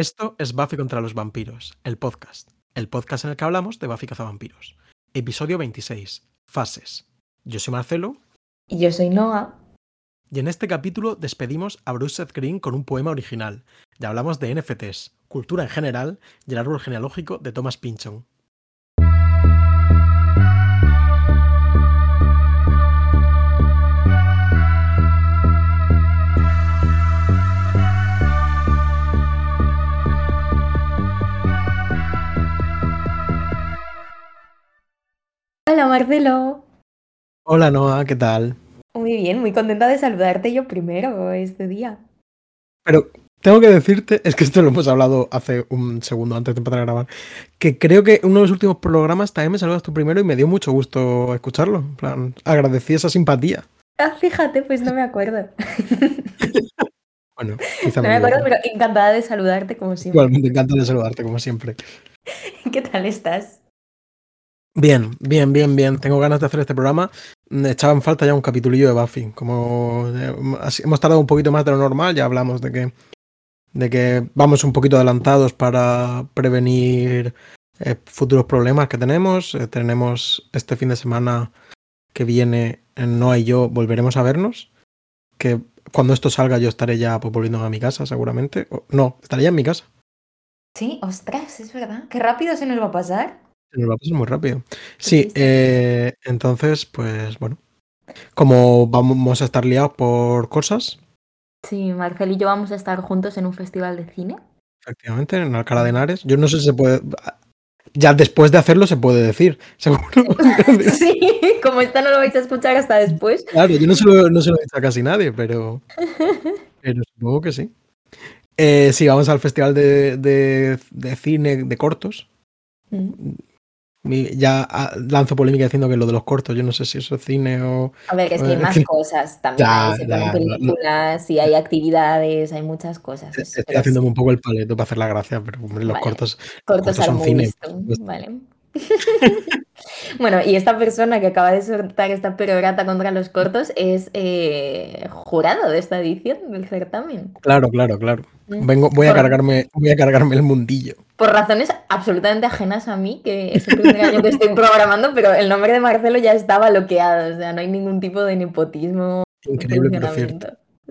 Esto es Buffy contra los vampiros, el podcast. El podcast en el que hablamos de Buffy cazavampiros. Episodio 26. Fases. Yo soy Marcelo. Y yo soy Noah. Y en este capítulo despedimos a Bruce Seth Green con un poema original. Ya hablamos de NFTs, cultura en general y el árbol genealógico de Thomas Pynchon. Hola Marcelo. Hola Noah, ¿qué tal? Muy bien, muy contenta de saludarte yo primero este día. Pero tengo que decirte, es que esto lo hemos hablado hace un segundo antes de empezar a grabar, que creo que uno de los últimos programas también me saludas tú primero y me dio mucho gusto escucharlo. En plan, agradecí esa simpatía. Ah, fíjate, pues no me acuerdo. Bueno, quizá no me acuerdo, pero encantada de saludarte como siempre. Igualmente encantada de saludarte como siempre. ¿Qué tal estás? Bien, bien, bien, bien. Tengo ganas de hacer este programa. Echaba en falta ya un capitulillo de Buffy. Como eh, hemos tardado un poquito más de lo normal, ya hablamos de que, de que vamos un poquito adelantados para prevenir eh, futuros problemas que tenemos. Eh, tenemos este fin de semana que viene, Noah y yo volveremos a vernos. Que cuando esto salga yo estaré ya pues, volviendo a mi casa, seguramente. No, estaré ya en mi casa. Sí, ostras, es verdad. Qué rápido se nos va a pasar. Se nos va a pasar muy rápido. Sí, eh, entonces, pues bueno. Como vamos a estar liados por cosas, Sí, Marcel y yo vamos a estar juntos en un festival de cine. efectivamente, en Alcalá de Henares, yo no sé si se puede. Ya después de hacerlo se puede decir, seguro. Sí, como esta no lo vais a escuchar hasta después. claro, yo no se lo, no se lo he dicho a casi nadie, pero, pero supongo que sí. Eh, sí, vamos al festival de, de- de cine de cortos. Mm. Ya ah, lanzo polémica diciendo que lo de los cortos, yo no sé si eso es cine o. A ver, es que hay Eh, más cosas también. Ya, hay, se ya, lo- lo- películas y hay actividades, hay muchas cosas. es- Estoy haciéndome un poco el paleto para hacer la gracia, pero hombre, los Vale. cortos. cortos cortos son cine, supuesto. Vale. bueno, y esta persona que acaba de soltar esta perorata contra los cortos es eh, jurado de esta edición del certamen. Claro, claro, claro. Mm. Vengo, voy a Por- cargarme, voy a cargarme el mundillo. Por razones absolutamente ajenas a mí, que es el primer año que estoy programando, pero el nombre de Marcelo ya está bloqueado, o sea, no hay ningún tipo de nepotismo. Increíble, pero cierto.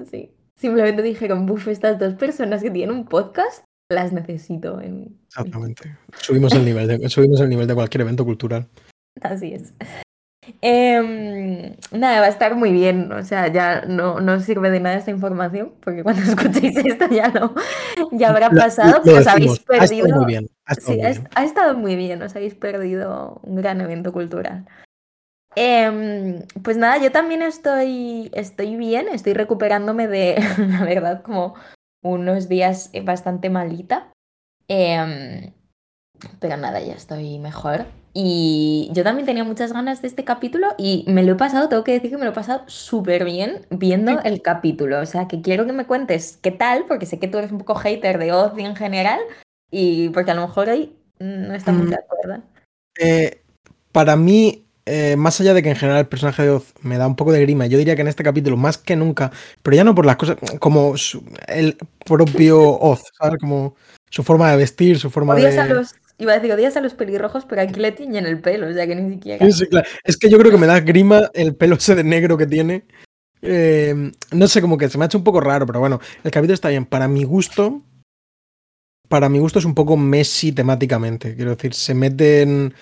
Sí. Simplemente dijeron, buf, estas dos personas que tienen un podcast, las necesito. En... Exactamente. Subimos el nivel de, subimos el nivel de cualquier evento cultural. Así es. Em, nada, va a estar muy bien. O sea, ya no, no sirve de nada esta información, porque cuando escuchéis esto ya no, ya habrá pasado, pero os habéis decimos, ha estado perdido. muy bien. Ha estado Sí, muy bien. ha estado muy bien, os habéis perdido un gran evento cultural. Em, pues nada, yo también estoy, estoy bien, estoy recuperándome de, la verdad, como unos días bastante malita. Em, pero nada, ya estoy mejor. Y yo también tenía muchas ganas de este capítulo y me lo he pasado, tengo que decir que me lo he pasado súper bien viendo el capítulo. O sea, que quiero que me cuentes qué tal, porque sé que tú eres un poco hater de Ozzy en general y porque a lo mejor hoy no estamos Mm. de acuerdo. Eh, para mí, eh, más allá de que en general el personaje de Oz me da un poco de grima, yo diría que en este capítulo, más que nunca, pero ya no por las cosas, como su- el propio Oz, ¿sabes? Como su forma de vestir, su forma Odias de. a los, iba a decir, odias a los pelirrojos, pero aquí le tiñen el pelo, o sea que ni siquiera. Sí, sí, claro. Es que yo creo que me da grima el pelo ese de negro que tiene. Eh, no sé, como que se me ha hecho un poco raro, pero bueno, el capítulo está bien. Para mi gusto, para mi gusto es un poco Messi temáticamente. Quiero decir, se meten.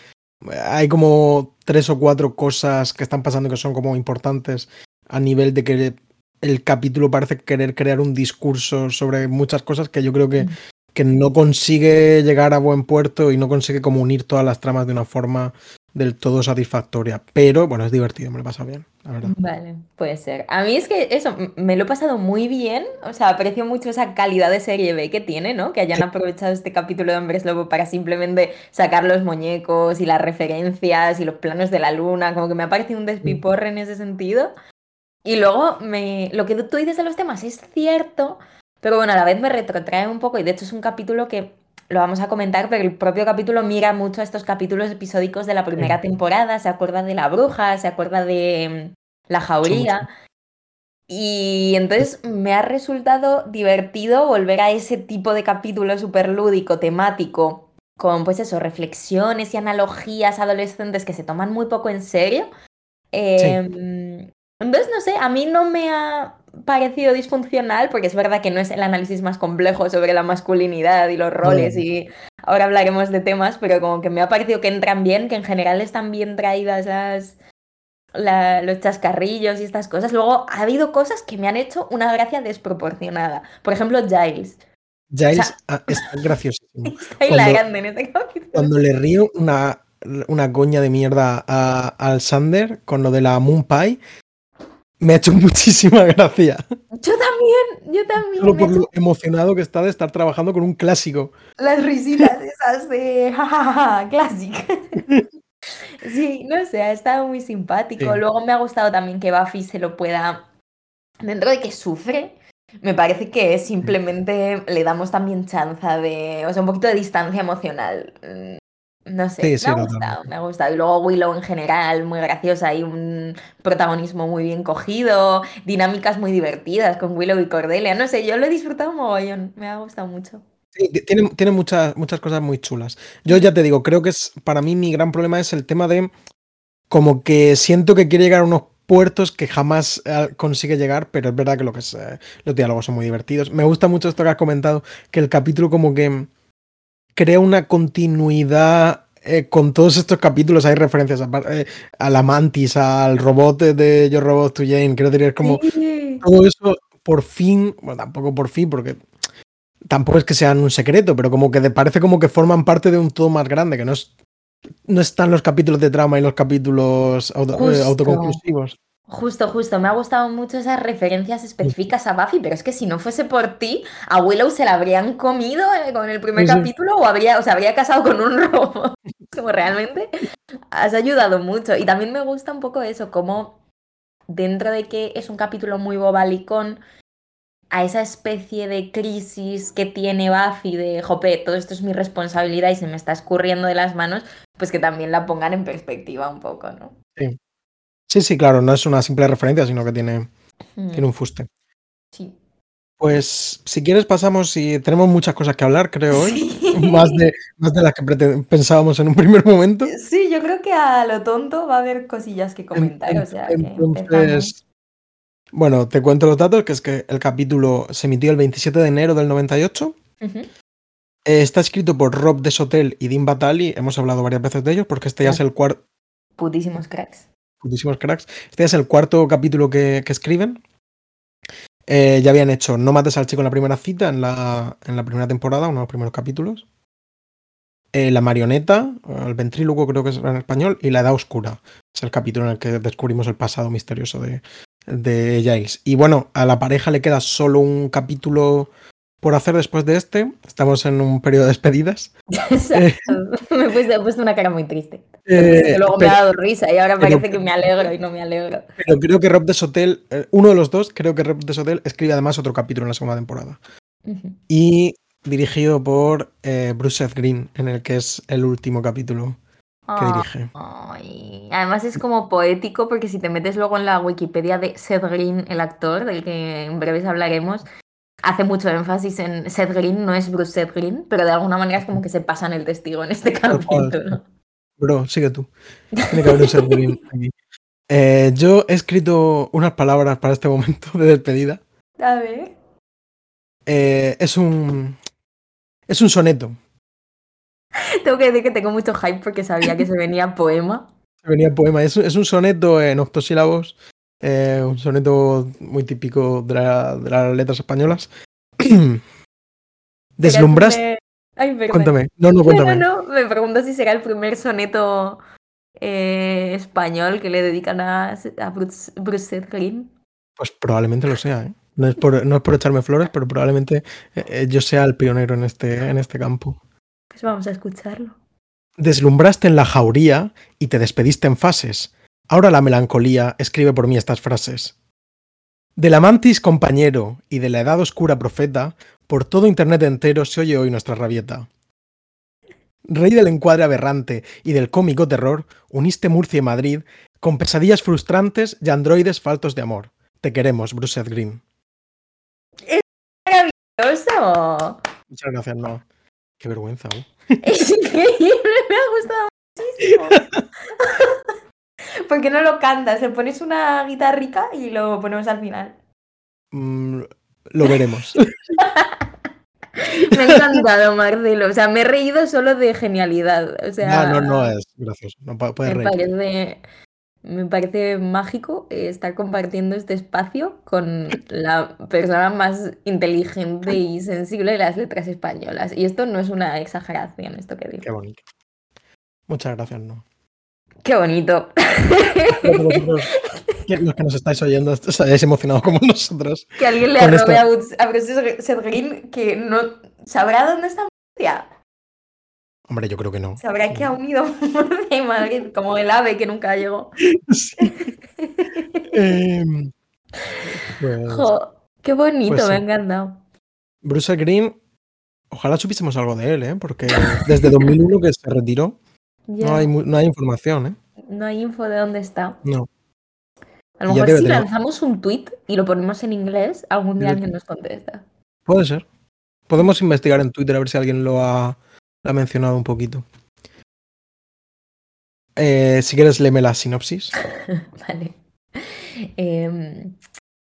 Hay como tres o cuatro cosas que están pasando que son como importantes a nivel de que el capítulo parece querer crear un discurso sobre muchas cosas que yo creo que, Mm. Que no consigue llegar a buen puerto y no consigue como unir todas las tramas de una forma del todo satisfactoria. Pero bueno, es divertido, me lo pasa bien, la verdad. Vale, puede ser. A mí es que eso, me lo he pasado muy bien, o sea, aprecio mucho esa calidad de serie B que tiene, ¿no? Que hayan aprovechado este capítulo de Hombres Lobo para simplemente sacar los muñecos y las referencias y los planos de la luna, como que me ha parecido un despiporre en ese sentido. Y luego, me, lo que tú dices de los temas es cierto, pero bueno, a la vez me retrotrae un poco y de hecho es un capítulo que lo vamos a comentar, pero el propio capítulo mira mucho a estos capítulos episódicos de la primera temporada, se acuerda de la bruja, se acuerda de mm, la jauría. Y entonces me ha resultado divertido volver a ese tipo de capítulo súper lúdico, temático, con pues eso, reflexiones y analogías adolescentes que se toman muy poco en serio. Em, entonces, no sé, a mí no me ha parecido disfuncional, porque es verdad que no es el análisis más complejo sobre la masculinidad y los roles, y ahora hablaremos de temas, pero como que me ha parecido que entran bien, que en general están bien traídas las los chascarrillos y estas cosas. Luego ha habido cosas que me han hecho una gracia desproporcionada. Por ejemplo, Giles. Giles ah, es gracioso. Está hilarante en este capítulo. Cuando le río una, una coña de mierda a, al Sander con lo de la Moon Pie, me ha hecho muchísima gracia. Yo también, yo también. Solo por lo emocionado que está de estar trabajando con un clásico. Las risitas esas de jajaja, clásico. Sí, no sé, ha estado muy simpático. Luego me ha gustado también que Buffy se lo pueda, dentro de que sufre, me parece que simplemente le damos también chanza de, o sea, un poquito de distancia emocional. No sé, me ha gustado, me ha gustado. Y luego Willow en general, muy graciosa y un protagonismo muy bien cogido, dinámicas muy divertidas con Willow y Cordelia. No sé, yo lo he disfrutado un mogollón, me ha gustado mucho tiene, tiene muchas, muchas cosas muy chulas. Yo ya te digo, creo que es para mí mi gran problema es el tema de como que siento que quiere llegar a unos puertos que jamás eh, consigue llegar, pero es verdad que lo que es, eh, los diálogos son muy divertidos. Me gusta mucho esto que has comentado, que el capítulo como que crea una continuidad eh, con todos estos capítulos. Hay referencias a, la Mantis, al robot de Yo Robot to Jane, quiero decir, es como todo eso por fin, bueno, tampoco por fin, porque tampoco es que sean un secreto, pero como que parece como que forman parte de un todo más grande, que no es no están los capítulos de trama y los capítulos eh, autoconclusivos. Justo, justo. Me ha gustado mucho esas referencias específicas a Buffy, pero es que si no fuese por ti, a Willow se la habrían comido eh, con el primer capítulo o habría, o se habría casado con un robot. como realmente has ayudado mucho. Y también me gusta un poco eso, como dentro de que es un capítulo muy bobalicón, a esa especie de crisis que tiene Buffy de, jope, todo esto es mi responsabilidad y se me está escurriendo de las manos, pues que también la pongan en perspectiva un poco, ¿no? Sí. Sí, sí, claro, no es una simple referencia, sino que tiene, tiene un fuste. Sí. Pues si quieres pasamos y tenemos muchas cosas que hablar, creo hoy, más, de, más de las que pensábamos en un primer momento. Sí, yo creo que a lo tonto va a haber cosillas que comentar, o sea, entonces, bueno, te cuento los datos, que es que el capítulo se emitió el 27 de enero del 98. Eh, está escrito por Rob Desotel y Dean Batali. Hemos hablado varias veces de ellos porque este ya es el cuarto... Putísimos cracks. Putísimos cracks. Este es el cuarto capítulo que, escriben. Eh, ya habían hecho No mates al chico en la primera cita, en la, en la primera temporada, uno de los primeros capítulos. Eh, la marioneta, el ventrílogo creo que es en español, y La Edad Oscura. Es el capítulo en el que descubrimos el pasado misterioso de, de Giles. Y bueno, a la pareja le queda solo un capítulo por hacer después de este. Estamos en un periodo de despedidas. Eh, me he puesto una cara muy triste. Eh, luego me ha dado risa y ahora parece que me alegro y no me alegro. Pero creo que Rob de Sotel, eh, uno de los dos, creo que Rob de Sotel escribe además otro capítulo en la segunda temporada. Y dirigido por Bruce Seth Green, en el que es el último capítulo que dirige. Además es como poético porque si te metes luego en la Wikipedia de Seth Green, el actor, del que en breves hablaremos, hace mucho énfasis en Seth Green, no es Bruce Seth Green, pero de alguna manera es como que se pasan el testigo en este capítulo. Bro, sigue tú. Tiene que haber un Seth Green aquí. Eh, yo he escrito unas palabras para este momento de despedida. A ver. Eh, es un. Es un soneto. Tengo que decir que tengo mucho hype porque sabía que se venía poema. Se venía poema. Es, un soneto en octosílabos. Eh, un soneto muy típico de, las letras españolas. Deslumbraste. Ay, cuéntame. No, no, cuéntame. No, no, me pregunto si será el primer soneto eh, español que le dedican a, a Bruce, Bruce Green. Pues probablemente lo sea, ¿eh? No es, por, no es por echarme flores, pero probablemente yo sea el pionero en este, en este campo. Pues vamos a escucharlo. Deslumbraste en la jauría y te despediste en fases. Ahora la melancolía escribe por mí estas frases. Del amantis compañero y de la edad oscura profeta, por todo internet entero se oye hoy nuestra rabieta. Rey del encuadre aberrante y del cómico terror, uniste Murcia y Madrid con pesadillas frustrantes y androides faltos de amor. Te queremos, Bruce Green. ¡Es maravilloso! Muchas gracias, no. Qué vergüenza. ¿eh? Es increíble, me ha gustado muchísimo. ¿Por qué no lo cantas? Le pones una guitarrica y lo ponemos al final. Mm, lo veremos. Me ha encantado, Marcelo. O sea, me he reído solo de genialidad. O sea, no, no, no es gracioso. No puedes me reír. parece, me parece mágico eh, estar compartiendo este espacio con la persona más inteligente y sensible de las letras españolas. Y esto no es una exageración, esto que digo. Qué bonito. Muchas gracias, no. Qué bonito. Los que nos estáis oyendo, os hayáis emocionado como nosotros. Que alguien le esto- a Bruce- a Seth Green que no sabrá dónde está Murcia. Hombre, yo creo que no. Sabrá que ha unido Murcia y Madrid, como el ave que nunca llegó. Sí. Em, pues, Jo, qué bonito, Pues me ha encantado. Bruce Green, ojalá supiésemos algo de él, ¿eh? Porque desde 2001 que se retiró, Ya, no hay, no hay información, ¿eh? no hay info de dónde está. No. A lo mejor si tener- lanzamos un tweet y lo ponemos en inglés, algún día alguien nos contesta. Puede ser. Podemos investigar en Twitter a ver si alguien lo ha, lo ha mencionado un poquito. Eh, si quieres, léeme la sinopsis. Vale. Em,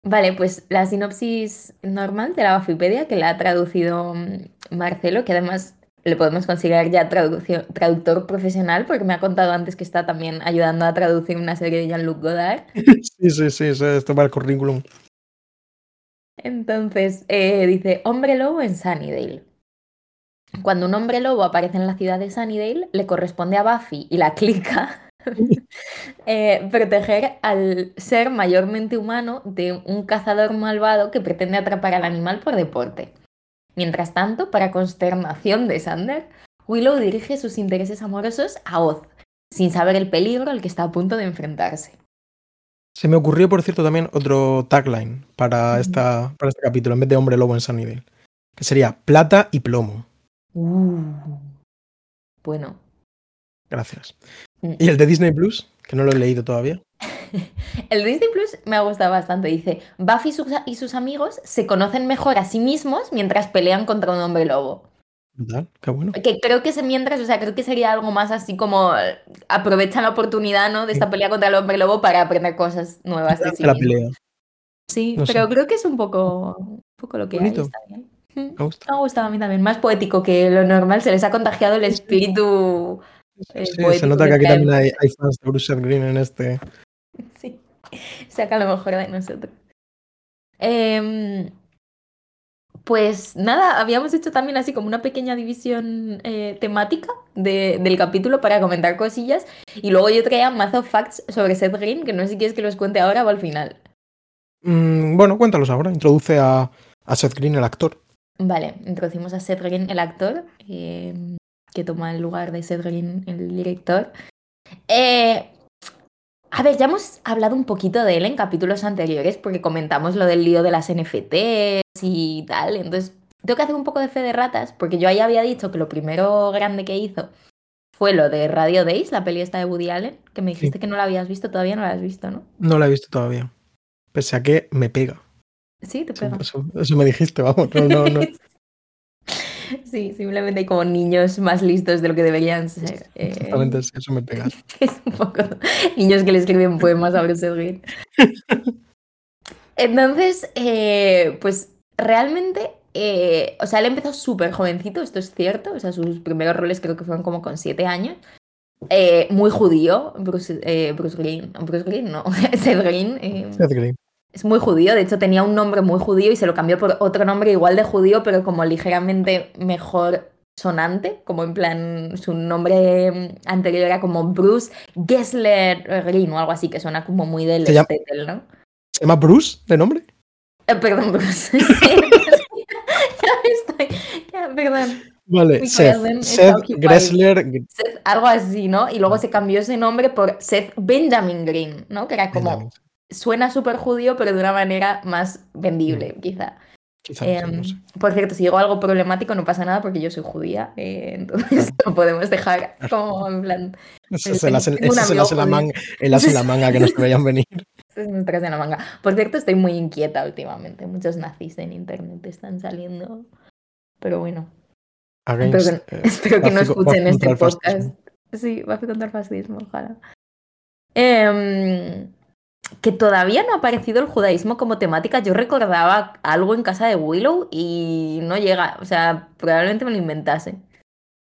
vale, pues la sinopsis normal de la Wikipedia, que la ha traducido mm, Marcelo, que además le podemos considerar ya traductor profesional, porque me ha contado antes que está también ayudando a traducir una serie de Jean-Luc Godard. Sí, sí, sí, sí, esto va al currículum. Entonces, eh, dice, hombre lobo en Sunnydale. Cuando un hombre lobo aparece en la ciudad de Sunnydale, le corresponde a Buffy y la clica eh, proteger al ser mayormente humano de un cazador malvado que pretende atrapar al animal por deporte. Mientras tanto, para consternación de Sander, Willow dirige sus intereses amorosos a Oz, sin saber el peligro al que está a punto de enfrentarse. Se me ocurrió, por cierto, también otro tagline para, esta, para este capítulo, en vez de hombre lobo en Sunnydale. Que sería plata y plomo. Uh. Bueno, Gracias. Mm. Y el de Disney Plus, que no lo he leído todavía. El Disney Plus me ha gustado bastante. Dice, Buffy y sus, y sus amigos se conocen mejor a sí mismos mientras pelean contra un hombre lobo. Brutal, qué bueno. Que creo que ese mientras, o sea, creo que sería algo más así como aprovechan la oportunidad, ¿no? De esta pelea contra el hombre lobo para aprender cosas nuevas de sí la pelea. Sí, No sé. pero creo que es un poco, un poco lo que hay. Bonito. Está bien. Mm, Me gusta. Me ha gustado a mí también. Más poético que lo normal. Se les ha contagiado el espíritu. Eh, Sí, se nota que aquí también hay, hay fans de Bruce Green en este. Sí, saca lo mejor de nosotros. Em, pues nada, habíamos hecho también así como una pequeña división eh, temática de- del capítulo para comentar cosillas. Y luego yo traía mazo facts sobre Seth Green, que no sé si quieres que los cuente ahora o al final. Mm, bueno, cuéntalos ahora. Introduce a, a Seth Green, el actor. Vale, introducimos a Seth Green, el actor, em, que toma el lugar de Seth Green, el director. Eh, a ver, ya hemos hablado un poquito de él en capítulos anteriores porque comentamos lo del lío de las NFTs y tal. Entonces, tengo que hacer un poco de fe de ratas porque yo ahí había dicho que lo primero grande que hizo fue lo de Radio Days, la peli esta de Woody Allen, que me dijiste que no la habías visto, todavía no la has visto, ¿no? No la he visto todavía. Pese a que me pega. Sí, te pega. eso- eso me dijiste, vamos. No, no, no. Sí, simplemente hay como niños más listos de lo que deberían ser. eh, Exactamente, sí, eso me pega. Es un poco niños que le escriben poemas a Bruce Green. Entonces, eh, pues realmente, eh, o sea, él empezó súper jovencito, esto es cierto, o sea, sus primeros roles creo que fueron como con siete años. Eh, muy judío, Bruce, Bruce Green, Bruce Green, no, Seth Green. Seth Green. Es muy judío, de hecho tenía un nombre muy judío y se lo cambió por otro nombre igual de judío, pero como ligeramente mejor sonante, como en plan su nombre mm, anterior era como Bruce Gessler Green o algo así, que suena como muy del Stettel, ¿no? ¿Se llama Bruce de nombre? Eh, perdón, Bruce. Sí, ya estoy, ya, perdón. Vale, Seth. Seth. Gressler. Seth, algo así, ¿no? Y luego se cambió ese nombre por Seth Benjamin Green, ¿no? Que era como, suena súper judío, pero de una manera más vendible, quizá. Quizá, sí, Em, no sé. Por cierto, si digo algo problemático no pasa nada porque yo soy judía, eh, entonces lo podemos dejar como en plan. Ese es el la manga, la manga que nos veían venir. Es en la manga. Por cierto, estoy muy inquieta últimamente. Muchos nazis en internet están saliendo. Pero bueno. espero que, eh, espero que no escuchen este podcast. Sí, va a contra el fascismo, ojalá. Em, que todavía no ha aparecido el judaísmo como temática. Yo recordaba algo en casa de Willow y no llega. O sea, probablemente me lo inventase.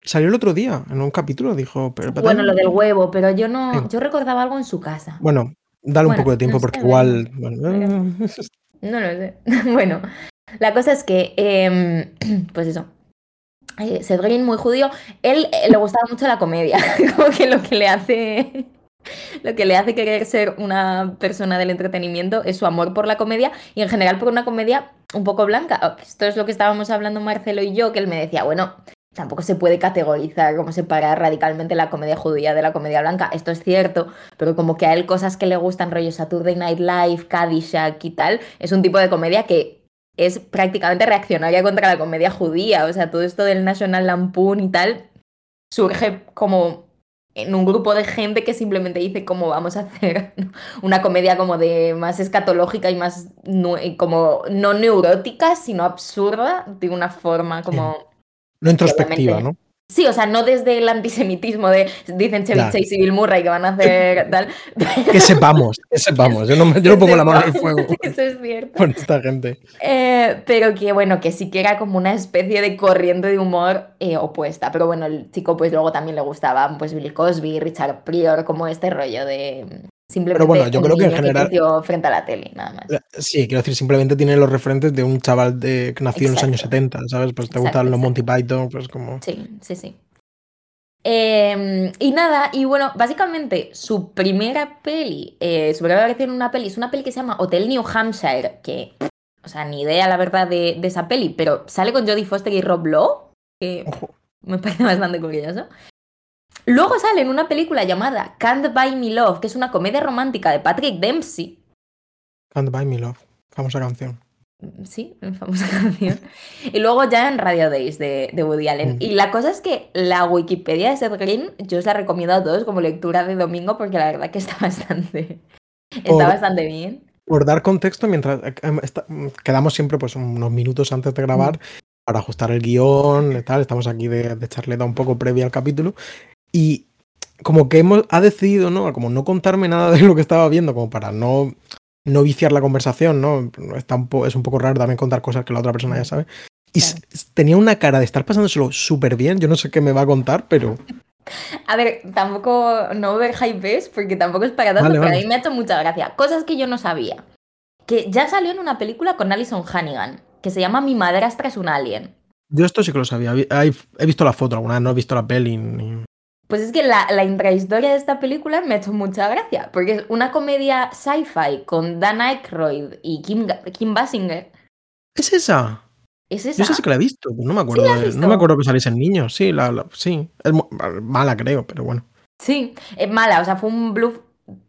Salió el otro día, en un capítulo, dijo, pero Bueno, lo del huevo, pero yo no. Yo recordaba algo en su casa. Bueno, dale Bueno, un poco de tiempo no porque sé, igual. bueno, No lo sé. Bueno, la cosa es que, em, pues eso. Eh, Green, muy judío, él eh, le gustaba mucho la comedia, como que lo que le hace, lo que le hace querer ser una persona del entretenimiento es su amor por la comedia y en general por una comedia un poco blanca. Oh, Esto es lo que estábamos hablando Marcelo y yo, que él me decía, bueno, tampoco se puede categorizar como separar radicalmente la comedia judía de la comedia blanca. Esto es cierto, pero como que a él cosas que le gustan, rollo Saturday Night Live, Caddyshack y tal, es un tipo de comedia que es prácticamente reaccionaria contra la comedia judía. O sea, todo esto del National Lampoon y tal surge como en un grupo de gente que simplemente dice cómo vamos a hacer una comedia como de más escatológica y más como no neurótica, sino absurda, de una forma como... no introspectiva, ¿no? Sí, o sea, no desde el antisemitismo de dicen Chevy. Chase y Bill Murray que van a hacer tal. Que sepamos, que sepamos. Yo no, me- yo no pongo la mano en el fuego Eso es cierto. con esta gente. Eh, pero que bueno, que sí que era como una especie de corriente de humor eh, opuesta. Pero bueno, el chico pues luego también le gustaban pues Bill Cosby, Richard Pryor, como este rollo de simplemente bueno, yo creo que en general- frente a la tele, nada más. Sí, quiero decir, simplemente tiene los referentes de un chaval de, que nació en los años Exacto. 70, ¿sabes? Pues te Exacto, gustan los Monty exacto. Python, pues como. Sí, sí, sí. Eh, y nada, y bueno, básicamente su primera peli, eh, su primera aparición en una peli, es una peli que se llama Hotel New Hampshire, que, o sea, ni idea la verdad de, de esa peli, pero sale con Jodie Foster y Rob Lowe, que Ojo. me parece bastante curioso. Luego sale en una película llamada Can't Buy Me Love, que es una comedia romántica de Patrick Dempsey. Can't Buy Me Love, famosa canción. Sí, famosa canción. Y luego ya en Radio Days de, de Woody Allen. Mm. Y la cosa es que la Wikipedia de Seth Green, yo os la recomiendo a todos como lectura de domingo porque la verdad que está bastante, está Por- bastante bien. Por dar contexto, mientras eh, em, quedamos siempre pues unos minutos antes de grabar para ajustar el guion y tal, estamos aquí de, de charleta un poco previa al capítulo y como que hemos ha decidido, ¿no? Como no contarme nada de lo que estaba viendo, como para no no viciar la conversación, ¿no? Está un po- es un poco raro también contar cosas que la otra persona ya sabe. Y tenía una cara de estar pasándoselo súper bien. Yo no sé qué me va a contar, pero A ver, tampoco, no ver hypes porque tampoco es para tanto, Vale, pero a mí me ha hecho mucha gracia. Cosas que yo no sabía. Que ya salió en una película con Alison Hannigan, que se llama Mi madrastra es un alien. yo esto sí que lo sabía. He visto la foto alguna vez, no he visto la peli. ni- Pues es que la, la intrahistoria de esta película me ha hecho mucha gracia, porque es una comedia sci-fi con Dan Aykroyd y Kim, Kim Basinger. ¿Es esa? ¿Es Yo esa? esa sí que la he visto, pues no me acuerdo. de- no me acuerdo que saliesen niños. Sí, la, la- sí. Es mala, creo, pero bueno. Sí, es mala, o sea, fue un bluff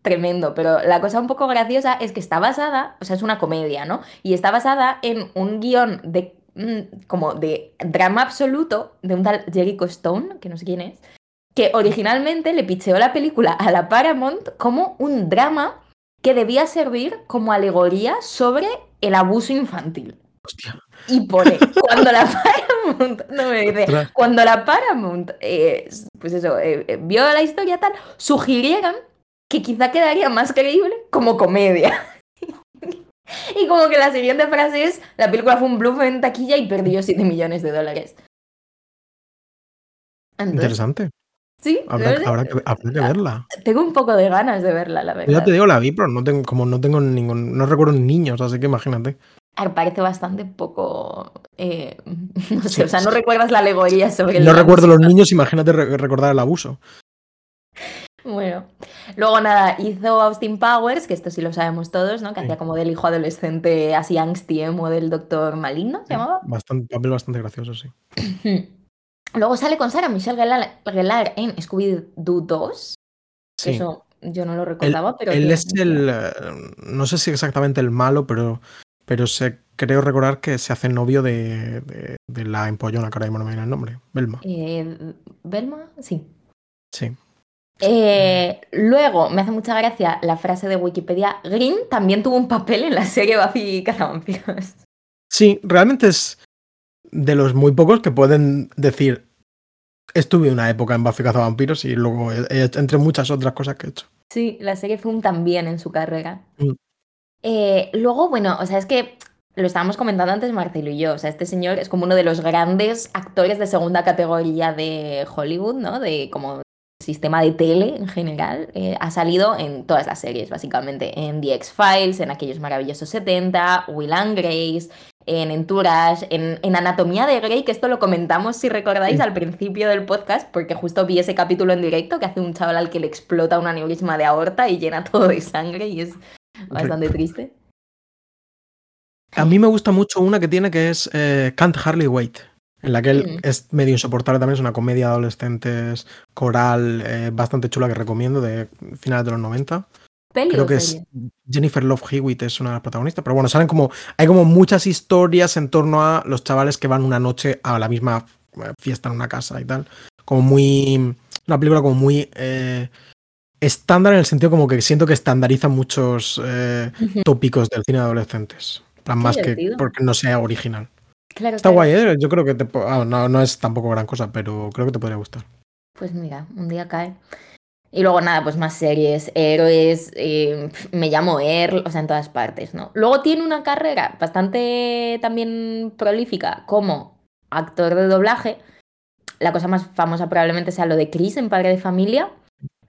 tremendo, pero la cosa un poco graciosa es que está basada, o sea, es una comedia, ¿no? Y está basada en un guion de mm, como de drama absoluto de un tal Jericho Stone, que no sé quién es, que originalmente le picheó la película a la Paramount como un drama que debía servir como alegoría sobre el abuso infantil. Hostia. Y pone, cuando la Paramount, no me dice, cuando la Paramount, eh, pues eso, eh, eh, vio la historia tal, sugirieron que quizá quedaría más creíble como comedia. y como que la siguiente frase es, la película fue un bluff en taquilla y perdió 7 millones de dólares. Entonces, Interesante. Sí, Habrá, que, habrá que verla. tengo un poco de ganas de verla, la Yo ya verdad. te digo, la vi, pero no tengo, como no tengo ningún. No recuerdo niños, así que imagínate. Parece bastante poco... eh, no sé, Sí, o sea, no sí. recuerdas la alegoría sobre el No abuso recuerdo los niños, imagínate re- recordar el abuso. Bueno, luego nada, hizo Austin Powers, que esto sí lo sabemos todos, ¿no? Que Sí. hacía como del hijo adolescente así angsty emo del doctor Maligno, ¿se llamaba? Bastante, papel bastante gracioso, sí. Luego sale con Sarah Michelle Gellar, en Scooby-Doo 2. que Sí. Eso yo no lo Él, recordaba, pero... él es el. eh, No sé si exactamente el malo, pero. Pero sé, creo recordar que se hace novio de, de, de la empollona, que ahora mismo no me viene el nombre. Belma. Eh, ¿Belma? Sí. Sí. Eh, luego, me hace mucha gracia la frase de Wikipedia. Green también tuvo un papel en la serie Buffy Cazavampiros. Sí, realmente es de los muy pocos que pueden decir estuve una época en Buffy Cazavampiros y luego entre muchas otras cosas que he hecho. Sí, la serie fue un también en su carrera. Mm. Eh, luego, bueno, o sea, es que lo estábamos comentando antes Marcelo y yo, o sea, este señor es como uno de los grandes actores de segunda categoría de Hollywood, ¿no? De como sistema de tele en general. Eh, ha salido en todas las series, básicamente, en The X-Files, en aquellos maravillosos 70, Will and Grace, en Entourage, en, en, Anatomía de Grey, que esto lo comentamos, si recordáis, al principio del podcast, porque justo vi ese capítulo en directo que hace un chaval al que le explota un aneurisma de aorta y llena todo de sangre y es bastante triste. A mí me gusta mucho una que tiene que es eh, Can't Hardly Wait, en la que él Mm. es medio insoportable también, es una comedia de adolescentes coral eh, bastante chula que recomiendo de finales de los 90. ¿Peli Creo que es? Jennifer Love Hewitt es una de las protagonistas, pero bueno, salen como hay como muchas historias en torno a los chavales que van una noche a la misma eh, fiesta en una casa y tal, como muy una película como muy eh, estándar en el sentido como que siento que estandariza muchos eh, tópicos del cine de adolescentes, En plan, más que porque no sea original. Claro, Está claro. guay, ¿eh? yo creo que te ah, no, no es tampoco gran cosa, pero creo que te podría gustar. Pues mira, un día cae. Y luego nada, pues más series, héroes, eh, me llamo Earl, o sea, en todas partes, ¿no? Luego tiene una carrera bastante también prolífica como actor de doblaje. La cosa más famosa probablemente sea lo de Chris en Padre de Familia.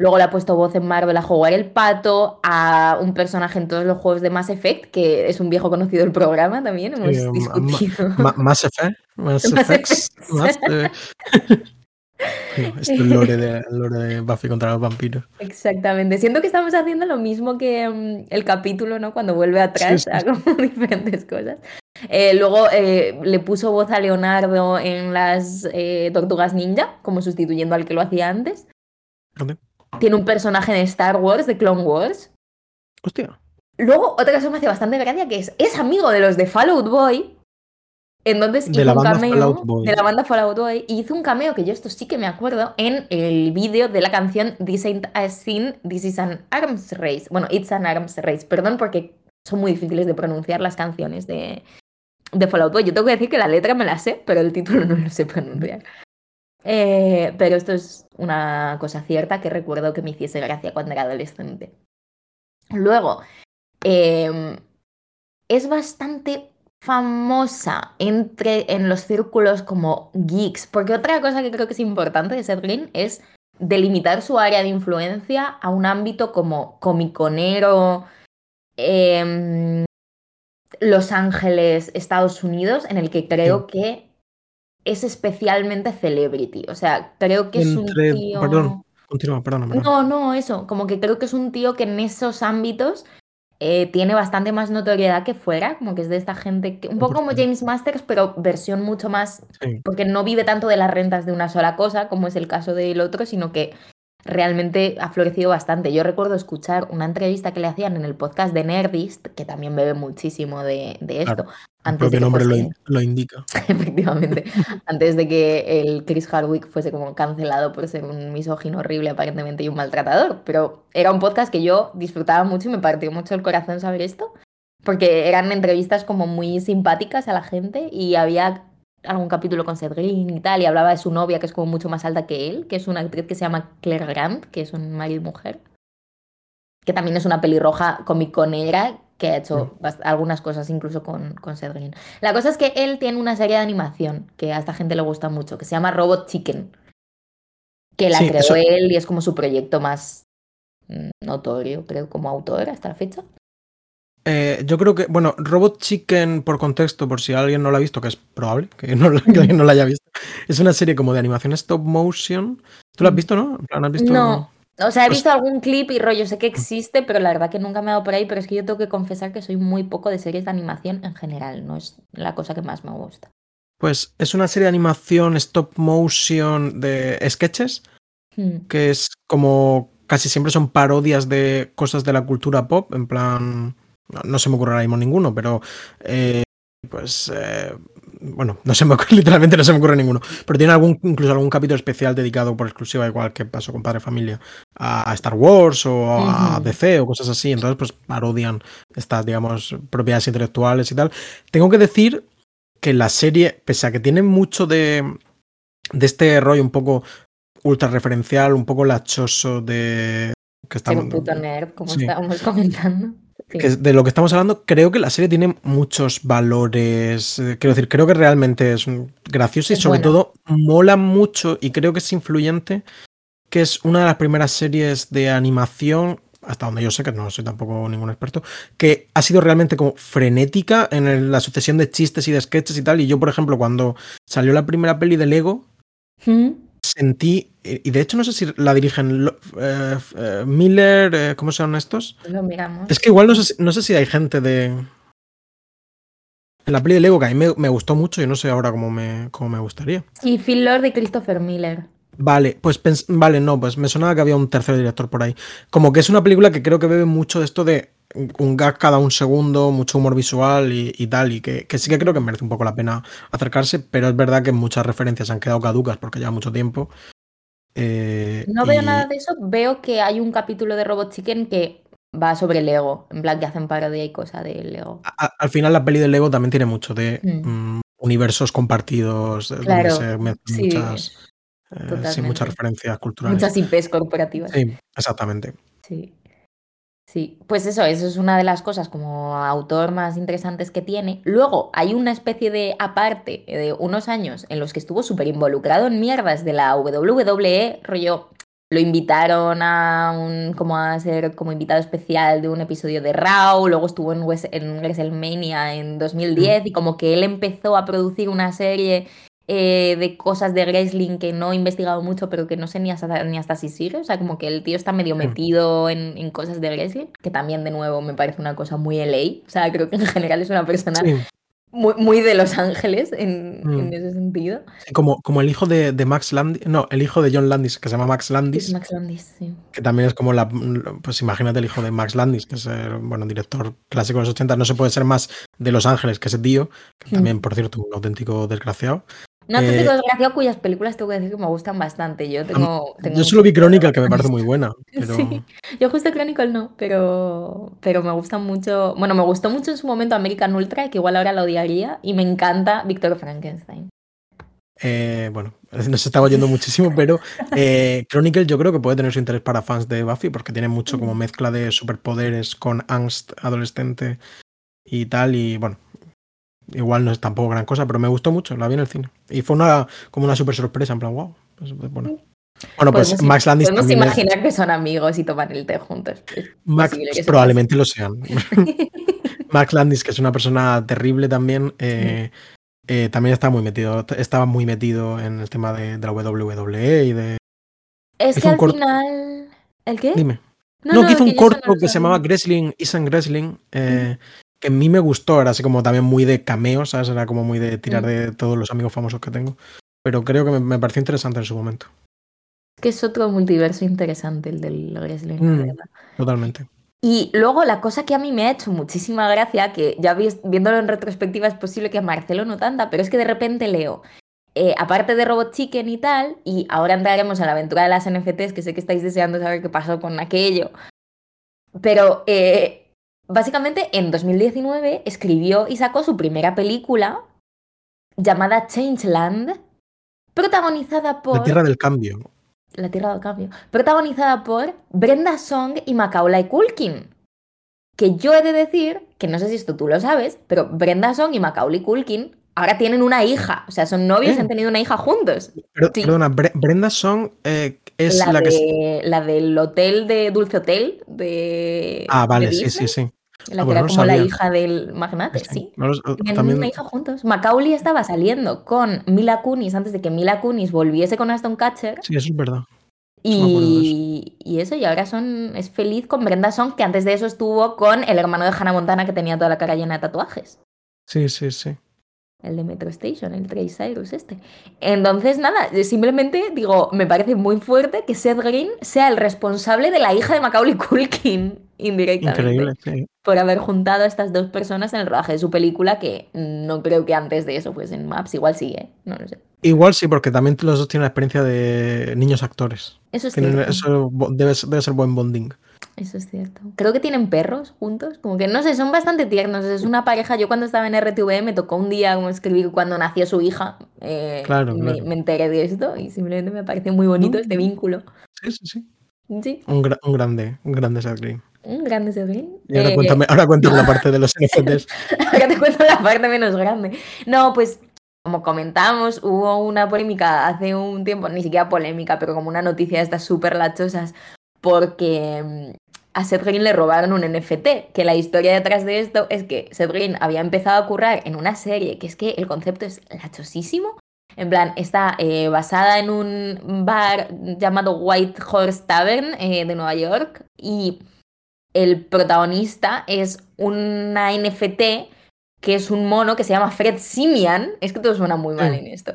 Luego le ha puesto voz en Marvel a jugar el pato, a un personaje en todos los juegos de Mass Effect, que es un viejo conocido del programa también, hemos ma- discutido. Ma- Mass Effect, Mass Mass Effects, Effect. Mass, eh, esto es lore de, lore de Buffy contra los vampiros. Exactamente. Siento que estamos haciendo lo mismo que mm, el capítulo, ¿no? Cuando vuelve atrás sí, a sí. como diferentes cosas. Eh, luego eh, le puso voz a Leonardo en las eh, Tortugas Ninja, como sustituyendo al que lo hacía antes. Fíjate. Tiene un personaje en Star Wars, de Clone Wars. Hostia. Luego, otra cosa que me hace bastante gracia que es, es amigo de los de Fallout Boy. Entonces De hizo la un cameo de la banda Fallout Boy y hizo un cameo que yo esto sí que me acuerdo en el vídeo de la canción This Ain't a Sin, This is an Arms Race. Bueno, It's an Arms Race. Perdón porque son muy difíciles de pronunciar las canciones de, de Fallout Boy. Yo tengo que decir que la letra me la sé, pero el título no lo sé pronunciar. Eh, pero esto es una cosa cierta que recuerdo que me hiciese gracia cuando era adolescente. Luego, eh, es bastante famosa entre en los círculos como geeks, porque otra cosa que creo que es importante de Seth Green es delimitar su área de influencia a un ámbito como comiconero, em, Los Ángeles, Estados Unidos, en el que creo que es especialmente celebrity. O sea, creo que es un Entre, tío... perdón, continúa, perdona. No, no, eso, como que creo que es un tío que en esos ámbitos eh, tiene bastante más notoriedad que fuera, como que es de esta gente, que, un poco como 100%. James Masters, pero versión mucho más, Sí. porque no vive tanto de las rentas de una sola cosa, como es el caso del otro, sino que realmente ha florecido bastante. Yo recuerdo escuchar una entrevista que le hacían en el podcast de Nerdist, que también bebe muchísimo de, de esto, Claro, El antes de propio que nombre lo, in- lo indica. Efectivamente, antes de que el Chris Hardwick fuese como cancelado por ser un misógino horrible aparentemente y un maltratador, pero era un podcast que yo disfrutaba mucho y me partió mucho el corazón saber esto, porque eran entrevistas como muy simpáticas a la gente y había algún capítulo con Seth Green y tal, y hablaba de su novia que es como mucho más alta que él, que es una actriz que se llama Claire Grant, que es un marido y mujer, que también es una pelirroja comiconera que ha hecho algunas cosas incluso con, con Seth Green. La cosa es que él tiene una serie de animación que a esta gente le gusta mucho, que se llama Robot Chicken. Que la Sí, creó eso- él y es como su proyecto más mm, notorio, creo, como autor hasta la fecha. Eh, yo creo que, bueno, Robot Chicken, por contexto, por si alguien no lo ha visto, que es probable que, no, que alguien no la haya visto, es una serie como de animación stop motion. ¿Tú la has visto, no? ¿has visto? No, o sea, he Pues- visto algún clip y rollo, sé que existe, pero la verdad que nunca me he dado por ahí, pero es que yo tengo que confesar que soy muy poco de series de animación en general, no es la cosa que más me gusta. Pues es una serie de animación stop motion de sketches, Hmm. que es como casi siempre son parodias de cosas de la cultura pop, en plan, no, no se me ocurre ahora mismo ninguno, pero eh, pues eh, bueno, no se me ocurre, literalmente no se me ocurre ninguno, pero tiene algún, incluso algún capítulo especial dedicado por exclusiva, igual que pasó con Padre Familia, a, Star Wars o a DC o cosas así. Entonces, pues parodian estas, digamos, propiedades intelectuales y tal. Tengo que decir que la serie, pese a que tiene mucho de, de este rollo un poco ultra referencial, un poco lachoso de... Que estamos, puto nerd, como estábamos comentando de lo que estamos hablando, creo que la serie tiene muchos valores. Eh, quiero decir, creo que realmente es graciosa y sobre todo mola mucho y creo que es influyente, que es una de las primeras series de animación, hasta donde yo sé que no soy tampoco ningún experto, que ha sido realmente como frenética en la sucesión de chistes y de sketches y tal. Y yo, por ejemplo, cuando salió la primera peli de Lego, ¿Mm? Sentí, eh, y de hecho no sé si la dirigen eh, eh, Miller, ¿cómo son estos? Lo miramos. Es que igual no sé, no sé si hay gente de... En la peli de Lego que a mí me, gustó mucho y no sé ahora cómo me, cómo me gustaría. Y Phil Lord y Christopher Miller. Vale, pues vale, no, pues me sonaba que había un tercer director por ahí. Como que es una película que creo que bebe mucho de esto de un gag cada un segundo, mucho humor visual y, tal, y que, sí que creo que merece un poco la pena acercarse, pero es verdad que muchas referencias han quedado caducas porque lleva mucho tiempo. Eh, no veo nada de eso, veo que hay un capítulo de Robot Chicken que va sobre Lego, en plan que hacen parodia y cosa de Lego. al final la peli de Lego también tiene mucho de mm. Mm, universos compartidos, claro, donde se muchas, eh, muchas referencias culturales. Muchas IPs corporativas. Sí, exactamente. Sí. Sí, pues eso, eso es una de las cosas como autor más interesantes que tiene. Luego hay una especie de aparte de unos años en los que estuvo súper involucrado en mierdas de la WWE, rollo, lo invitaron a un, como a ser como invitado especial de un episodio de Raw, luego estuvo en, en WrestleMania en 2010 mm. y como que él empezó a producir una serie eh, de cosas de wrestling que no he investigado mucho, pero que no sé ni hasta, ni hasta si sigue. O sea, como que el tío está medio metido en, cosas de wrestling, que también, de nuevo, me parece una cosa muy LA. O sea, creo que en general es una persona muy, muy, de Los Ángeles en, mm. ese sentido. como, como el hijo de, Max Landis, no, el hijo de John Landis, que se llama Max Landis. Max Landis, sí. Que también es como la, pues imagínate el hijo de Max Landis, que es el, bueno, director clásico de los 80, no se puede ser más de Los Ángeles que ese tío, que mm. también, por cierto, un auténtico desgraciado. No te digo desgraciado cuyas películas tengo que decir que me gustan bastante. Yo tengo. yo solo vi Chronicle, que me parece muy buena. Sí. Yo justo Chronicle no, pero, pero me gusta mucho. Bueno, me gustó mucho en su momento American Ultra, que igual ahora la odiaría, y me encanta Víctor Frankenstein. Eh, bueno, nos está oyendo muchísimo, pero eh, Chronicle yo creo que puede tener su interés para fans de Buffy, porque tiene mucho como mezcla de superpoderes con angst adolescente y tal, y bueno, igual no es tampoco gran cosa, pero me gustó mucho, la vi en el cine. Y fue una como una super sorpresa, en plan, wow. Pues, bueno. Bueno, pues Max Landis podemos imaginar que son amigos y toman el té juntos. Max, probablemente lo sean. Max Landis, que es una persona terrible también, eh, eh, también está muy metido, estaba muy metido en el tema de, la WWE y de. Es que al final. ¿El qué? Dime. No, que hizo un corto que se llamaba Wrestling Isn't Wrestling, eh, que a mí me gustó, era así como también muy de cameo, ¿sabes? Era como muy de tirar mm. de todos los amigos famosos que tengo. Pero creo que me, pareció interesante en su momento. Que es otro multiverso interesante el del wrestling. Mm, totalmente. Y luego la cosa que a mí me ha hecho muchísima gracia, que ya viéndolo en retrospectiva es posible que a Marcelo no tanta, pero es que de repente leo, eh, aparte de Robot Chicken y tal, y ahora entraremos en la aventura de las NFTs, que sé que estáis deseando saber qué pasó con aquello, pero eh, Básicamente, en 2019 escribió y sacó su primera película llamada Changeland, protagonizada por... La Tierra del Cambio. La Tierra del Cambio. Protagonizada por Brenda Song y Macaulay Culkin. Que yo he de decir, que no sé si esto tú lo sabes, pero Brenda Song y Macaulay Culkin ahora tienen una hija. O sea, son novios y ¿Eh? han tenido una hija juntos. Perdona, Brenda Song eh, es la, que... La del hotel de Dulce Hotel de... Ah, vale, sí, sí, sí. La ah, que era como la hija del magnate, sí. Tienen una hija juntos. Macaulay estaba saliendo con Mila Kunis antes de que Mila Kunis volviese con Aston Catcher. Sí, eso es verdad. Y, y, eso, y ahora son, es feliz con Brenda Song, que antes de eso estuvo con el hermano de Hannah Montana que tenía toda la cara llena de tatuajes. Sí, sí, sí. El de Metro Station, el Trace Cyrus este. Entonces, nada, simplemente digo, me parece muy fuerte que Seth Green sea el responsable de la hija de Macaulay Culkin. Indirectamente. Increíble, sí. Por haber juntado a estas dos personas en el rodaje de su película, que no creo que antes de eso fuesen Maps, igual sí, ¿eh? No lo sé. Igual sí, porque también los dos tienen la experiencia de niños actores. Eso es Tienen- cierto. eso debe, debe ser buen bonding. Eso es cierto. Creo que tienen perros juntos, como que no sé, son bastante tiernos. Es una pareja. Yo cuando estaba en RTV me tocó un día como escribir cuando nació su hija. eh, Claro, me, claro. me enteré de esto y simplemente me pareció muy bonito este vínculo. Sí, sí, sí. Sí, Un, gra- un grande, un grande Green. Un grande Sergín. Y ahora Eh, cuéntame, ahora cuéntame la parte de los NFTs. Ahora te cuento la parte menos grande. No, pues como comentamos, hubo una polémica hace un tiempo, ni siquiera polémica, pero como una noticia de estas súper lachosas, porque mm, a Seth Green le robaron un NFT, que la historia detrás de esto es que Seth Green había empezado a currar en una serie, que es que el concepto es lachosísimo. En plan, está eh, basada en un bar llamado White Horse Tavern eh, de Nueva York y el protagonista es una NFT que es un mono que se llama Fred Simian. Es que todo suena muy mal en esto.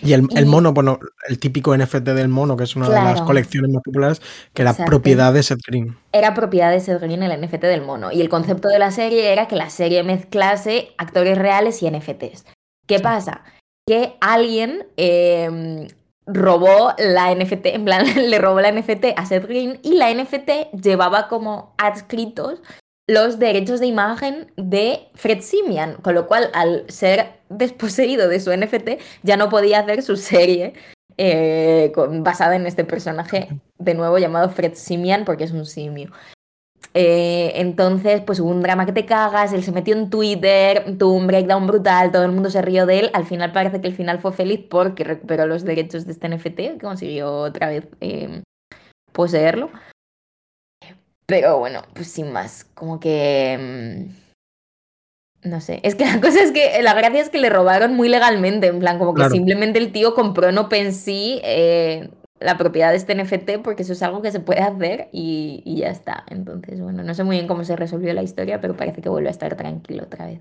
Y el, mono, bueno, el típico NFT del mono, que es una de las colecciones más populares, que era Exacto. propiedad de Seth Green. Era propiedad de Seth Green el NFT del mono. Y el concepto de la serie era que la serie mezclase actores reales y NFTs. ¿Qué Sí. pasa? Que alguien eh, robó la NFT, en plan, le robó la NFT a Seth Green y la NFT llevaba como adscritos los derechos de imagen de Fred Simian, con lo cual al ser desposeído de su NFT ya no podía hacer su serie eh, con- basada en este personaje de nuevo llamado Fred Simian porque es un simio. Eh, entonces, pues hubo un drama que te cagas, él se metió en Twitter, tuvo un breakdown brutal, todo el mundo se rió de él. Al final parece que el final fue feliz porque recuperó los derechos de este NFT, que consiguió otra vez eh, poseerlo. Pero bueno, pues sin más, como que... mm, No sé, es que la cosa es que la gracia es que le robaron muy legalmente, en plan, como que Claro. simplemente el tío compró en OpenSea eh, la propiedad de este NFT porque eso es algo que se puede hacer y, y ya está. Entonces, bueno, no sé muy bien cómo se resolvió la historia, pero parece que vuelve a estar tranquilo otra vez.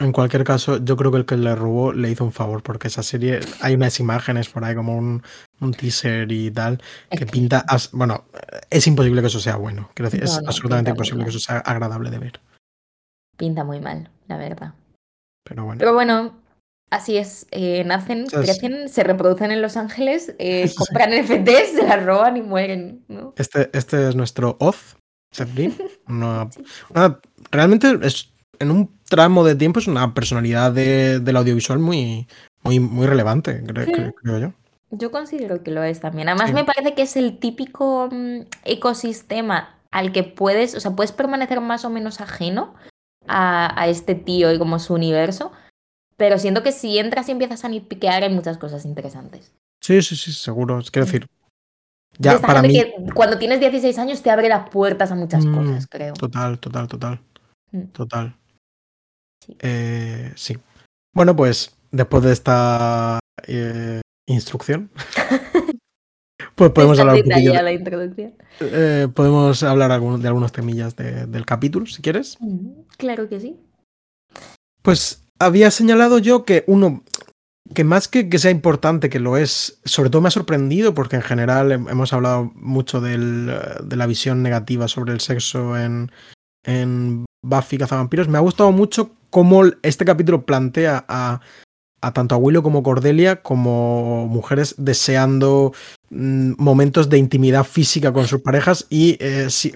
En cualquier caso, yo creo que el que le robó le hizo un favor, porque esa serie, hay unas imágenes por ahí, como un, un teaser y tal, que pinta. as- bueno, es imposible que eso sea bueno. Quiero decir, No, es no, absolutamente imposible que eso sea agradable de ver. Pinta muy mal, la verdad. Pero bueno. Pero bueno, así es. eh, nacen, crecen, se reproducen en Los Ángeles, eh, compran NFTs, se las roban y mueren, ¿no? Este, este es nuestro Oz, Green. Una, una- realmente es en un tramo de tiempo es una personalidad de- del audiovisual muy, muy, muy relevante, Sí. creo yo. Yo considero que lo es también. Además, Sí. me parece que es el típico mm, ecosistema al que puedes, o sea, puedes permanecer más o menos ajeno a, a este tío y como su universo. Pero siento que si entras y empiezas a nitpiquear hay muchas cosas interesantes. Sí, sí, sí, seguro. Quiero Sí. decir, De ya esta para mí. que cuando tienes 16 años te abre las puertas a muchas Mm, cosas, creo. Total, total, total. Mm. Total. Sí. Eh, sí. Bueno, pues después de esta eh, instrucción, pues podemos hablar un poquillo. detallada de- la introducción. eh, podemos hablar de algunos temillas de- del capítulo, si quieres. Mm, Claro que sí. Pues había señalado yo que uno, que más que que sea importante, que lo es, sobre todo me ha sorprendido porque en general hem- hemos hablado mucho del, eh, de la visión negativa sobre el sexo en, en Buffy Cazavampiros. Me ha gustado mucho cómo este capítulo plantea a, a tanto a Willow como Cordelia como mujeres deseando mm, momentos de intimidad física con sus parejas y, eh, sí-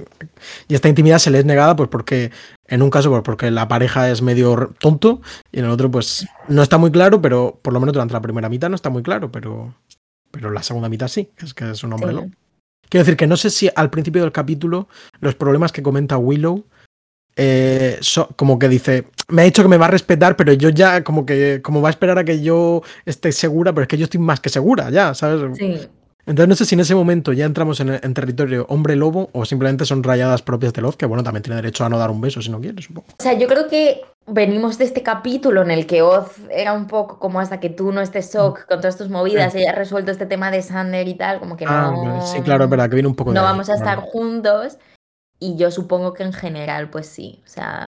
y esta intimidad se les es negada pues porque en un caso pues porque la pareja es medio tonto y en el otro pues no está muy claro, pero por lo menos durante la primera mitad no está muy claro, pero, pero la segunda mitad sí, es que es un hombre Sí. Quiero decir que no sé si al principio del capítulo los problemas que comenta Willow, eh, so- como que dice, me ha dicho que me va a respetar, pero yo ya como que, como va a esperar a que yo esté segura, pero es que yo estoy más que segura ya, ¿sabes? Sí. Entonces no sé si en ese momento ya entramos en, en territorio hombre lobo o simplemente son rayadas propias de Love, que bueno, también tiene derecho a no dar un beso si no quiere, supongo. O sea, yo creo que venimos de este capítulo en el que Oz era un poco como hasta que tú no estés shock con todas tus movidas y hayas resuelto este tema de Sander y tal, como que Ah, no. Sí, claro, es verdad, que viene un poco de No ahí, vamos a estar juntos. Y yo supongo que en general, pues sí. O sea,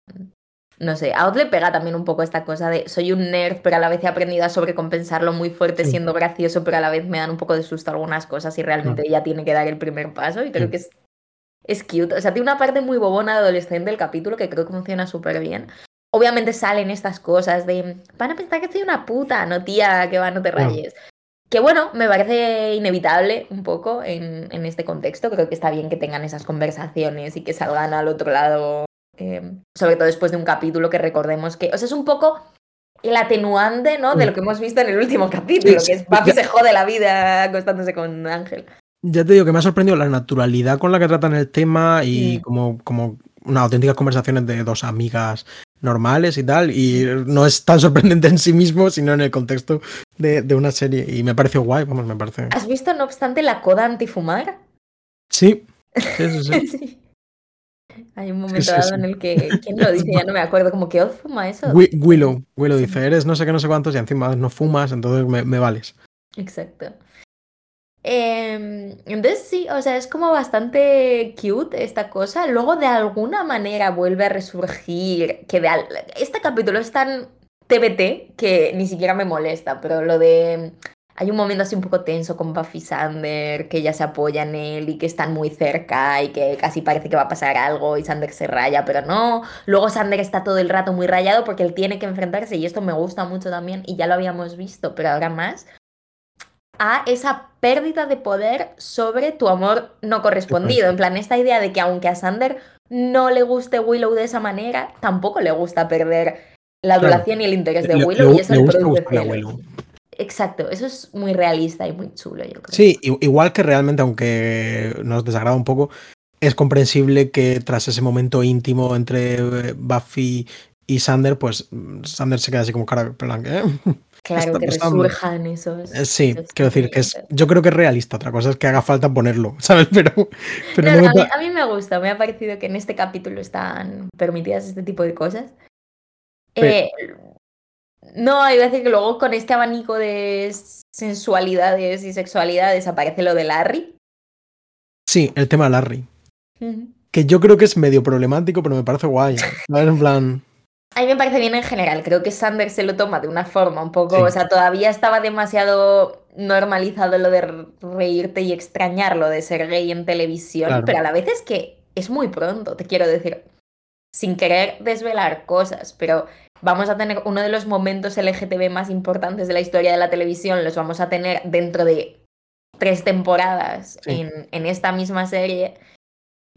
no sé. A Oz le pega también un poco esta cosa de soy un nerd, pero a la vez he aprendido a sobrecompensarlo muy fuerte Sí. siendo gracioso, pero a la vez me dan un poco de susto algunas cosas y realmente ella tiene que dar el primer paso. Y creo Sí. que es es cute. O sea, tiene una parte muy bobona adolescente del capítulo que creo que funciona súper bien. Obviamente salen estas cosas de, van a pensar que soy una puta, no tía, que va, no te rayes. Que bueno, me parece inevitable un poco en, en, este contexto. Creo que está bien que tengan esas conversaciones y que salgan al otro lado, eh, sobre todo después de un capítulo que recordemos que, o sea, es un poco el atenuante, ¿no? De lo que hemos visto en el último capítulo, que es Buffy se jode la vida acostándose con Ángel. Ya te digo que me ha sorprendido la naturalidad con la que tratan el tema y mm. como, como unas auténticas conversaciones de dos amigas normales y tal, y no es tan sorprendente en sí mismo, sino en el contexto de, de una serie. Y me parece guay, vamos, me parece. ¿Has visto, no obstante, la coda antifumar? Sí. Sí, sí, sí. Hay un momento dado en el que, ¿quién lo dice? Ya no me acuerdo, como que Oz fuma eso. Willow, Willow dice, eres no sé qué, no sé cuántos y encima no fumas, entonces me, me vales. Exacto. Eh, entonces sí, o sea, es como bastante cute esta cosa. Luego de alguna manera vuelve a resurgir. Que de Este capítulo es tan TBT que ni siquiera me molesta, pero lo de... Hay un momento así un poco tenso con Buffy Sander, que ella se apoya en él y que están muy cerca y que casi parece que va a pasar algo y Sander se raya, pero no. Luego Sander está todo el rato muy rayado porque él tiene que enfrentarse y esto me gusta mucho también y ya lo habíamos visto, pero ahora más a esa pérdida de poder sobre tu amor no correspondido. En plan, esta idea de que aunque a Sander no le guste Willow de esa manera, tampoco le gusta perder la adulación y el interés de Willow. y eso le, produce Exacto, eso es muy realista y muy chulo, yo creo. Sí, igual que realmente, aunque nos desagrada un poco, es comprensible que tras ese momento íntimo entre Buffy y Sander, pues Sander se queda así como cara ¿eh? Claro, que resurjan esos. Eh, sí, quiero decir que es, yo creo que es realista, otra cosa es que haga falta ponerlo, ¿sabes? Pero, pero a, mí, me gusta, me ha parecido que en este capítulo están permitidas este tipo de cosas. Eh, no, iba a decir que luego con este abanico de sensualidades y sexualidades aparece lo de Larry. Sí, el tema de Larry. Que yo creo que es medio problemático, pero me parece guay. En plan. A mí me parece bien en general, creo que Sanders se lo toma de una forma un poco, o sea, todavía estaba demasiado normalizado lo de reírte y extrañarlo de ser gay en televisión, pero a la vez es que es muy pronto, te quiero decir, sin querer desvelar cosas, pero vamos a tener uno de los momentos LGTB más importantes de la historia de la televisión, los vamos a tener dentro de tres temporadas en, en esta misma serie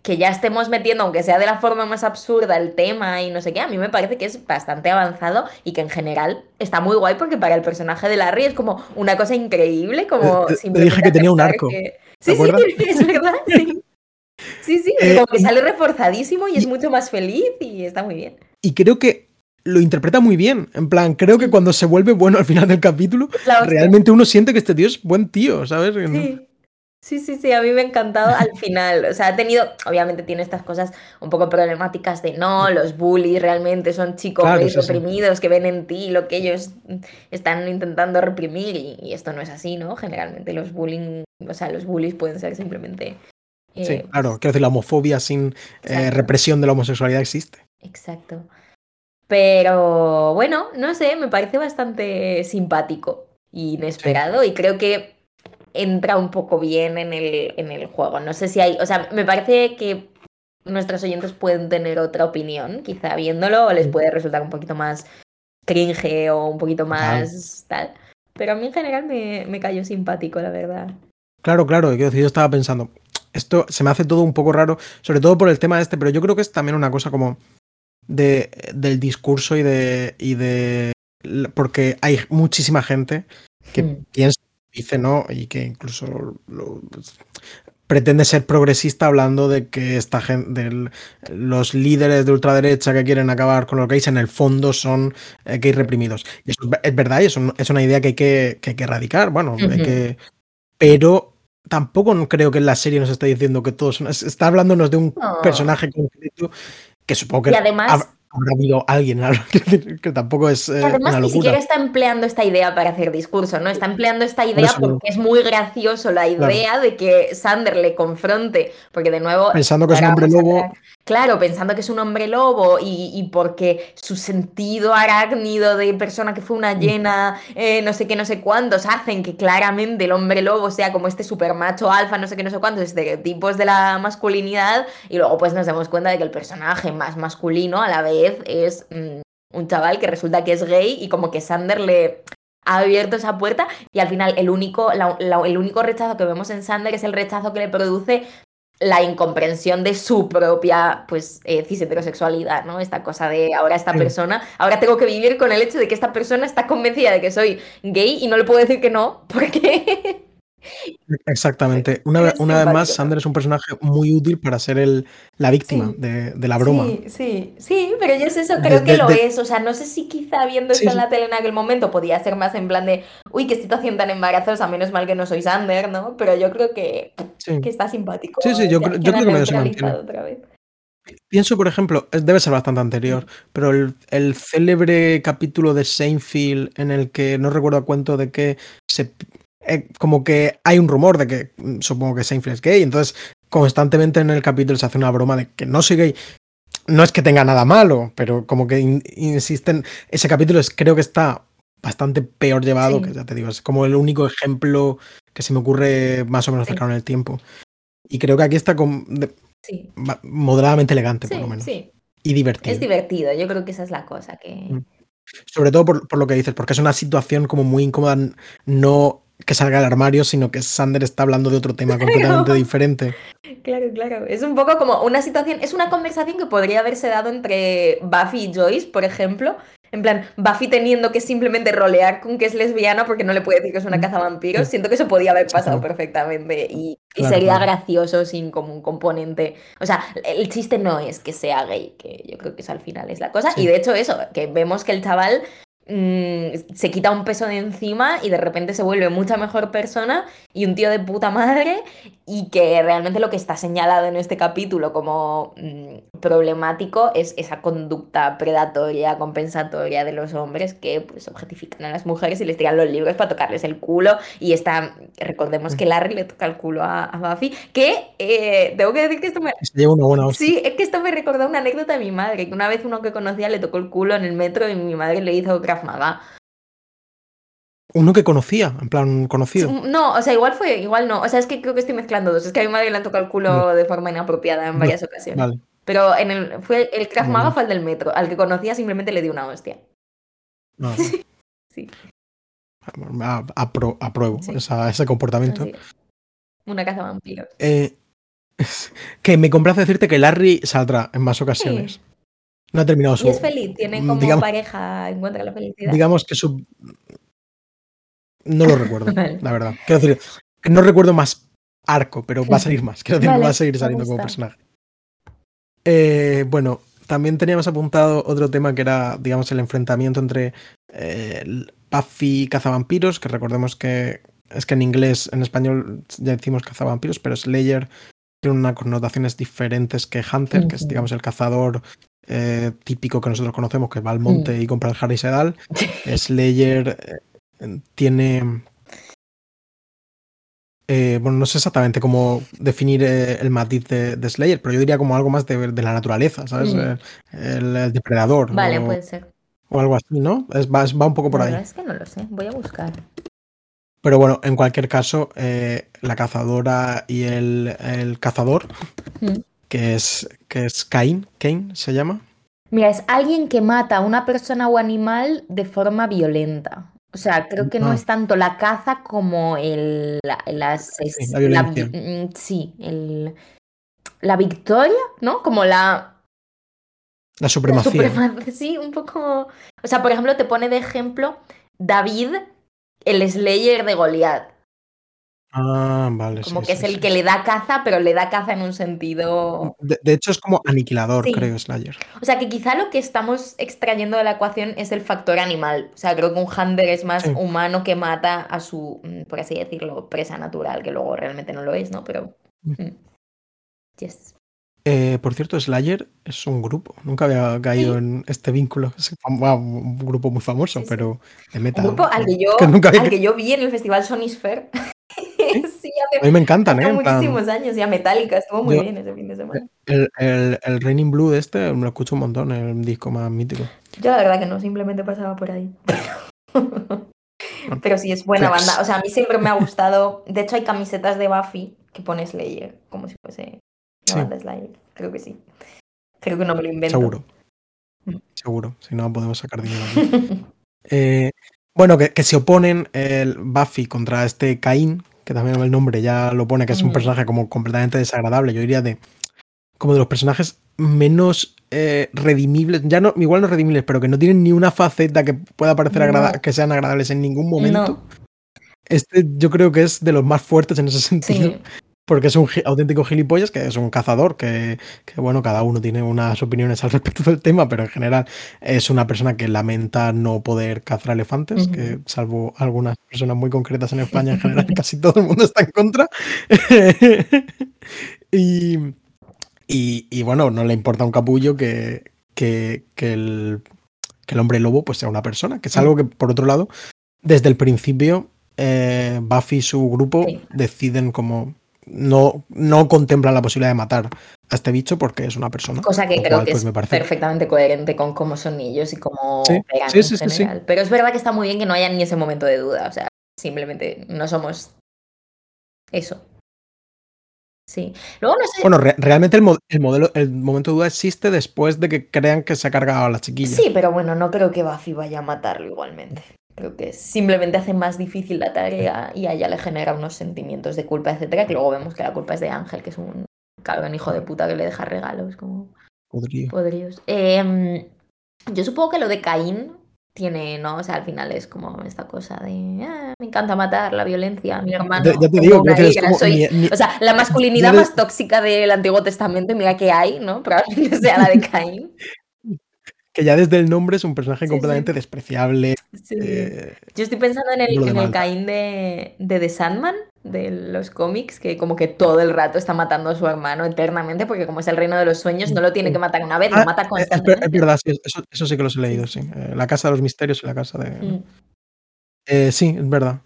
que ya estemos metiendo, aunque sea de la forma más absurda, el tema y no sé qué, a mí me parece que es bastante avanzado y que en general está muy guay porque para el personaje de Larry es como una cosa increíble, como... Te, dije que tenía un arco. Sí, sí, es verdad, sí. Sí, sí, eh, como que sale reforzadísimo y es mucho más feliz y está muy bien. Y creo que lo interpreta muy bien. En plan, creo que cuando se vuelve bueno al final del capítulo, realmente uno siente que este tío es buen tío, ¿sabes? Sí. Sí, sí, sí, a mí me ha encantado al final. O sea, ha tenido, obviamente tiene estas cosas un poco problemáticas de no, los bullies realmente son chicos reprimidos que ven en ti lo que ellos están intentando reprimir y, esto no es así, ¿no? Generalmente los bullying, o sea, los bullies pueden ser simplemente... Eh, sí, claro, quiero decir, la homofobia sin eh, represión de la homosexualidad existe. Exacto. Pero bueno, no sé, me parece bastante simpático, inesperado y creo que entra un poco bien en el, en el juego. No sé si hay, o sea, me parece que nuestros oyentes pueden tener otra opinión, quizá viéndolo, o les puede resultar un poquito más cringe o un poquito más tal. Pero a mí en general me, me cayó simpático, la verdad. Claro, claro, yo estaba pensando, esto se me hace todo un poco raro, sobre todo por el tema este, pero yo creo que es también una cosa como de, del discurso y de, y de... Porque hay muchísima gente que hmm. piensa dice no y que incluso pues, pretende ser progresista hablando de que esta gente, de los líderes de ultraderecha que quieren acabar con los gays en el fondo son eh, gays reprimidos. Y eso es verdad y eso es una idea que hay que, que, hay que erradicar, bueno, hay que, pero tampoco creo que en la serie nos esté diciendo que todos son, está hablándonos de un personaje concreto que supongo que y además, habrá habido alguien que, tampoco es. Eh, además, ni siquiera está empleando esta idea para hacer discurso, ¿no? Está empleando esta idea porque es muy gracioso la idea de que Sander le confronte, porque de nuevo. Pensando que es un hombre lobo. Claro, pensando que es un hombre lobo y, porque su sentido arácnido de persona que fue una llena, eh, no sé qué, no sé cuántos, hacen que claramente el hombre lobo sea como este super macho alfa, no sé qué, no sé cuántos, estereotipos de la masculinidad, y luego pues nos damos cuenta de que el personaje más masculino a la vez es mm, un chaval que resulta que es gay y como que Sander le ha abierto esa puerta y al final el único, el único rechazo que vemos en Sander es el rechazo que le produce la incomprensión de su propia pues eh, cis heterosexualidad, ¿no? Esta cosa de ahora esta persona, ahora tengo que vivir con el hecho de que esta persona está convencida de que soy gay y no le puedo decir que no, porque Exactamente. Una, una vez más, Sander es un personaje muy útil para ser el, la víctima de, la broma. Sí, sí, sí, pero yo es eso, creo que lo es. O sea, no sé si quizá viendo esto en la tele en aquel momento podía ser más en plan de, uy, qué situación tan embarazosa, menos mal que no soy Sander, ¿no? Pero yo creo que, que está simpático. Sí, sí, yo, creo que me se mantiene. Otra vez. Pienso, por ejemplo, debe ser bastante anterior, pero el, el, célebre capítulo de Seinfeld en el que no recuerdo a cuento de que se eh, como que hay un rumor de que mm, supongo que Seinfeld es gay, entonces constantemente en el capítulo se hace una broma de que no soy gay. No es que tenga nada malo, pero como que insisten. Ese capítulo es, creo que está bastante peor llevado, que ya te digo, es como el único ejemplo que se me ocurre más o menos cercano en el tiempo. Y creo que aquí está con, moderadamente elegante, por lo menos. Y divertido. Es divertido, yo creo que esa es la cosa que. Mm. Sobre todo por, por, lo que dices, porque es una situación como muy incómoda, no que salga del armario, sino que Sander está hablando de otro tema completamente diferente. Claro, claro. Es un poco como una situación, es una conversación que podría haberse dado entre Buffy y Joyce, por ejemplo. En plan, Buffy teniendo que simplemente rolear con que es lesbiana porque no le puede decir que es una cazavampiros. Siento que eso podía haber pasado perfectamente y, sería gracioso sin como un componente. O sea, el chiste no es que sea gay, que yo creo que eso al final es la cosa. Y de hecho, eso, que vemos que el chaval Mm, se quita un peso de encima y de repente se vuelve mucha mejor persona y un tío de puta madre y que realmente lo que está señalado en este capítulo como mm, problemático es esa conducta predatoria, compensatoria de los hombres que pues objetifican a las mujeres y les tiran los libros para tocarles el culo y está, recordemos que Larry le toca el culo a, Buffy, que eh, tengo que decir que esto me... sí, es que esto me recordó una anécdota de mi madre, que una vez uno que conocía le tocó el culo en el metro y mi madre le hizo uno que conocía, en plan conocido. No, o sea, igual fue, igual no. O sea, es que creo que estoy mezclando dos. Es que a mi madre le han tocado el culo de forma inapropiada en varias ocasiones. Pero en el, fue el Krav Maga fue el del metro. Al que conocía simplemente le dio una hostia. No. sí. apruebo ese comportamiento. Una caza vampiros. Eh, que me complace decirte que Larry saldrá en más ocasiones. No ha terminado su. Y es feliz, tiene mm, como pareja, encuentra la felicidad. Digamos que su. No lo recuerdo, la verdad. Quiero decir, no recuerdo más arco, pero va a salir más. Quiero decir, va a seguir saliendo como personaje. Eh, bueno, también teníamos apuntado otro tema que era, digamos, el enfrentamiento entre eh, Buffy y cazavampiros, que recordemos que es que en inglés, en español ya decimos cazavampiros, pero Slayer tiene unas connotaciones diferentes que Hunter, que es, digamos, el cazador eh, típico que nosotros conocemos, que va al monte mm. y compra el Harry Sedal. Slayer eh, tiene. Eh, bueno, no sé exactamente cómo definir el matiz de, Slayer, pero yo diría como algo más de, la naturaleza, ¿sabes? Mm. El, depredador. Vale, puede ser. O algo así, ¿no? Es, va, un poco por ahí. Es que no lo sé, voy a buscar. Pero bueno, en cualquier caso, la cazadora y el, cazador mm que es, que es Cain, Cain se llama. Mira, es alguien que mata a una persona o animal de forma violenta. O sea, creo que no ah. es tanto la caza como el, la, sí, la, mm, sí, el, la victoria, ¿no? Como la... La supremacía. Sí, un poco... O sea, por ejemplo, te pone de ejemplo David, el Slayer de Goliat. Ah, vale. Como que es el que le da caza, pero le da caza en un sentido. De, hecho, es como aniquilador, creo, Slayer. O sea, que quizá lo que estamos extrayendo de la ecuación es el factor animal. O sea, creo que un Hunter es más humano que mata a su, mm, por así decirlo, presa natural, que luego realmente no lo es, ¿no? Pero. Mm. Mm. Yes. Eh, por cierto, Slayer es un grupo. Nunca había caído en este vínculo. Es un grupo muy famoso, pero de metal. Un grupo al que yo, al que yo vi en el festival Sony Sphere. ¿Sí? hace, A mí me encantan, ¿eh? En plan, muchísimos años. Y a Metallica estuvo muy yo- bien ese fin de semana. el, el, el Raining Blue este me lo escucho un montón, el disco más mítico. Yo la verdad que no, simplemente pasaba por ahí. Pero sí, es buena Flex. banda. O sea, a mí siempre me ha gustado. De hecho, hay camisetas de Buffy que pone Slayer, como si fuese la Sí. banda Slayer. Creo que sí. Creo que no me lo invento. Seguro. Mm. Seguro. Si no, podemos sacar dinero. Eh, bueno, que, que se oponen el Buffy contra este Caín, que también el nombre ya lo pone, que es un Ujú. personaje como completamente desagradable. Yo diría de como de los personajes menos eh, redimibles, ya no, igual no redimibles, pero que no tienen ni una faceta que pueda parecer No. que sean agradables en ningún momento. No. Este yo creo que es de los más fuertes en ese sentido. Sí. Porque es un auténtico gilipollas, que es un cazador, que, que, bueno, cada uno tiene unas opiniones al respecto del tema, pero en general es una persona que lamenta no poder cazar elefantes, que salvo algunas personas muy concretas en España, en general casi todo el mundo está en contra. y, y, y, bueno, no le importa un capullo que, que, que, el, que el hombre lobo pues sea una persona, que es algo que, por otro lado, desde el principio, eh, Buffy y su grupo Sí. deciden como no, no contemplan la posibilidad de matar a este bicho porque es una persona. Cosa que creo cual, que pues, es me parece- perfectamente coherente con cómo son ellos y cómo Sí, sí, sí, general. Pero es verdad que está muy bien que no haya ni ese momento de duda. O sea, simplemente no somos eso. Sí. Luego no sé. Bueno, re- realmente el, mo- el modelo, el momento de duda existe después de que crean que se ha cargado a la chiquilla. Sí, pero bueno, no creo que Buffy vaya a matarlo igualmente. Creo que simplemente hace más difícil la tarea y a ella le genera unos sentimientos de culpa, etcétera, que luego vemos que la culpa es de Ángel, que es un cabrón hijo de puta que le deja regalos como Podría. podridos. Em, yo supongo que lo de Caín tiene, ¿no? O sea, al final es como esta cosa de "Ah, me encanta matar, la violencia, mi hermano. Ya, ya te digo, que es como soy- O sea, la masculinidad más tóxica del Antiguo Testamento, mira que hay, ¿no? Probablemente sea la de Caín. Que ya desde el nombre es un personaje Sí, completamente sí. despreciable. Sí. eh, Yo estoy pensando en el, en el. Caín de, de The Sandman, de los cómics, que como que todo el rato está matando a su hermano eternamente, porque como es el reino de los sueños, no lo tiene que matar una vez, ah, lo mata eh, constantemente. es verdad, sí, eso, eso sí que los he leído, sí. Eh, la Casa de los Misterios y la Casa de... Mm. Eh, sí, es verdad.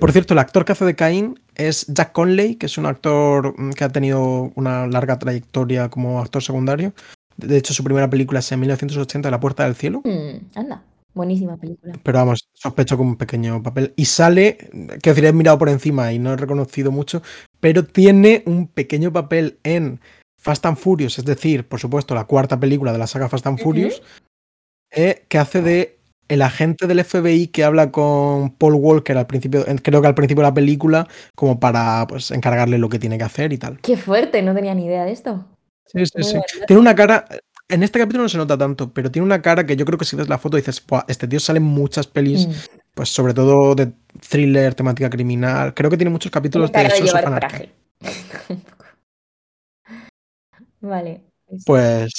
Por cierto, el actor que hace de Caín es Jack Conley, que es un actor mm, que ha tenido una larga trayectoria como actor secundario. De hecho, su primera película es en 1980, La Puerta del Cielo. Mm, anda, buenísima película. Pero vamos, sospecho con un pequeño papel. Y sale, que decir, he mirado por encima y no he reconocido mucho, pero tiene un pequeño papel en Fast and Furious, es decir, por supuesto, la cuarta película de la saga Fast and. Furious, eh, que hace de el agente del FBI que habla con Paul Walker al principio, creo que al principio de la película, como para pues encargarle lo que tiene que hacer y tal. Qué fuerte, no tenía ni idea de esto. Sí, sí, sí. Tiene una cara. En este capítulo no se nota tanto, pero tiene una cara que yo creo que si ves la foto dices, "Buah, este tío sale en muchas pelis, Mm. pues sobre todo de thriller, temática criminal. Creo que tiene muchos capítulos de de llevar traje. vale. pues, Pues,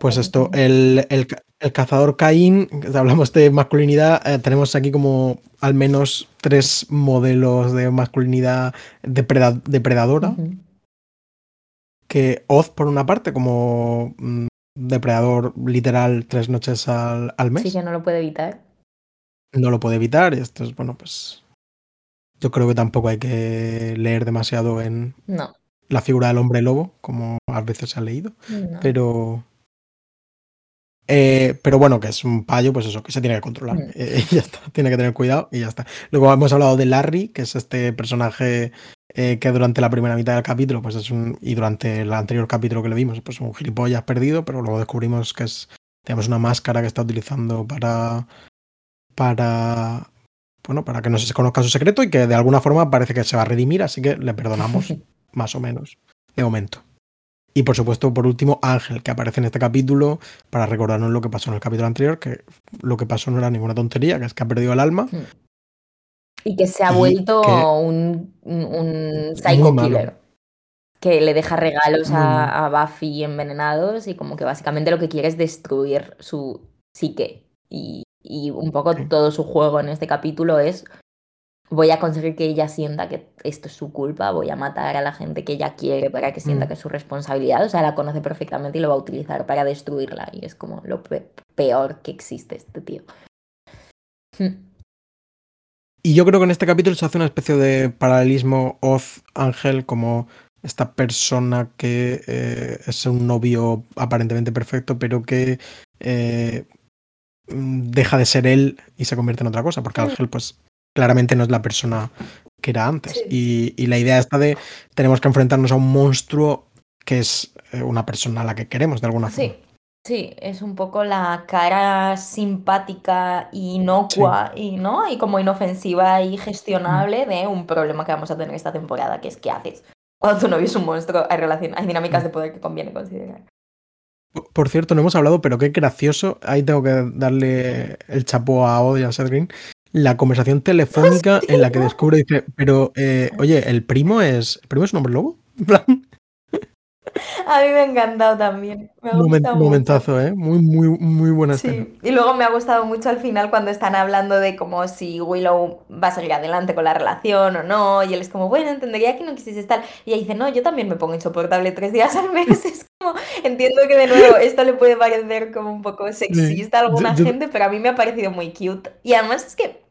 pues esto, el, el el cazador Caín, hablamos de masculinidad, eh, tenemos aquí como al menos tres modelos de masculinidad depreda- depredadora. Que Oz, por una parte, como mm, depredador literal tres noches al, al mes, Sí que no lo puede evitar. no lo puede evitar. Y esto es, bueno, pues. Yo creo que tampoco hay que leer demasiado en No. la figura del hombre lobo, como a veces se ha leído. no. Pero. Eh, pero bueno, que es un payo, pues eso, que se tiene que controlar. Mm. Eh, y ya está, tiene que tener cuidado y ya está. Luego hemos hablado de Larry, que es este personaje eh, que durante la primera mitad del capítulo, pues es un. Y durante el anterior capítulo que le vimos, pues un gilipollas perdido, pero luego descubrimos que es. Tenemos una máscara que está utilizando para. Para. Bueno, para que no se conozca su secreto y que de alguna forma parece que se va a redimir, así que le perdonamos, más o menos, de momento. Y por supuesto, por último, Ángel, que aparece en este capítulo para recordarnos lo que pasó en el capítulo anterior, que lo que pasó no era ninguna tontería, que es que ha perdido el alma. Y que se ha vuelto un, un, psycho killer. Que le deja regalos a, a Buffy envenenados y como que básicamente lo que quiere es destruir su psique. Y, y un poco todo su juego en este capítulo es voy a conseguir que ella sienta que esto es su culpa, voy a matar a la gente que ella quiere para que sienta Mm. que es su responsabilidad. O sea, la conoce perfectamente y lo va a utilizar para destruirla. Y es como lo pe- peor que existe este tío. Hmm. Y yo creo que en este capítulo se hace una especie de paralelismo Oz-Ángel como esta persona que eh, es un novio aparentemente perfecto, pero que eh, mm, deja de ser él y se convierte en otra cosa, porque Ángel pues claramente no es la persona que era antes. Y, y, la idea está de tenemos que enfrentarnos a un monstruo que es eh, una persona a la que queremos de alguna forma. Sí. Sí, es un poco la cara simpática, inocua y, ¿no? y como inofensiva y gestionable de un problema que vamos a tener esta temporada, que es ¿qué haces? Cuando tu novio es un monstruo, hay, hay dinámicas de poder que conviene considerar. Por cierto, no hemos hablado, pero qué gracioso. Ahí tengo que darle el chapo a Odd y a Seth Green. La conversación telefónica en la que descubre dice, pero eh, oye, ¿el primo es. ¿El primo es un hombre lobo? A mí me ha encantado también. Me ha momentazo, ¿eh? Muy, muy, muy buena sí. Y luego me ha gustado mucho al final cuando están hablando de como si Willow va a seguir adelante con la relación o no. Y él es como, bueno, entendería que no quisiese estar. Y ella dice, no, yo también me pongo insoportable tres días al mes. Es como, entiendo que de nuevo esto le puede parecer como un poco sexista a alguna gente, pero a mí me ha parecido muy cute. Y además es que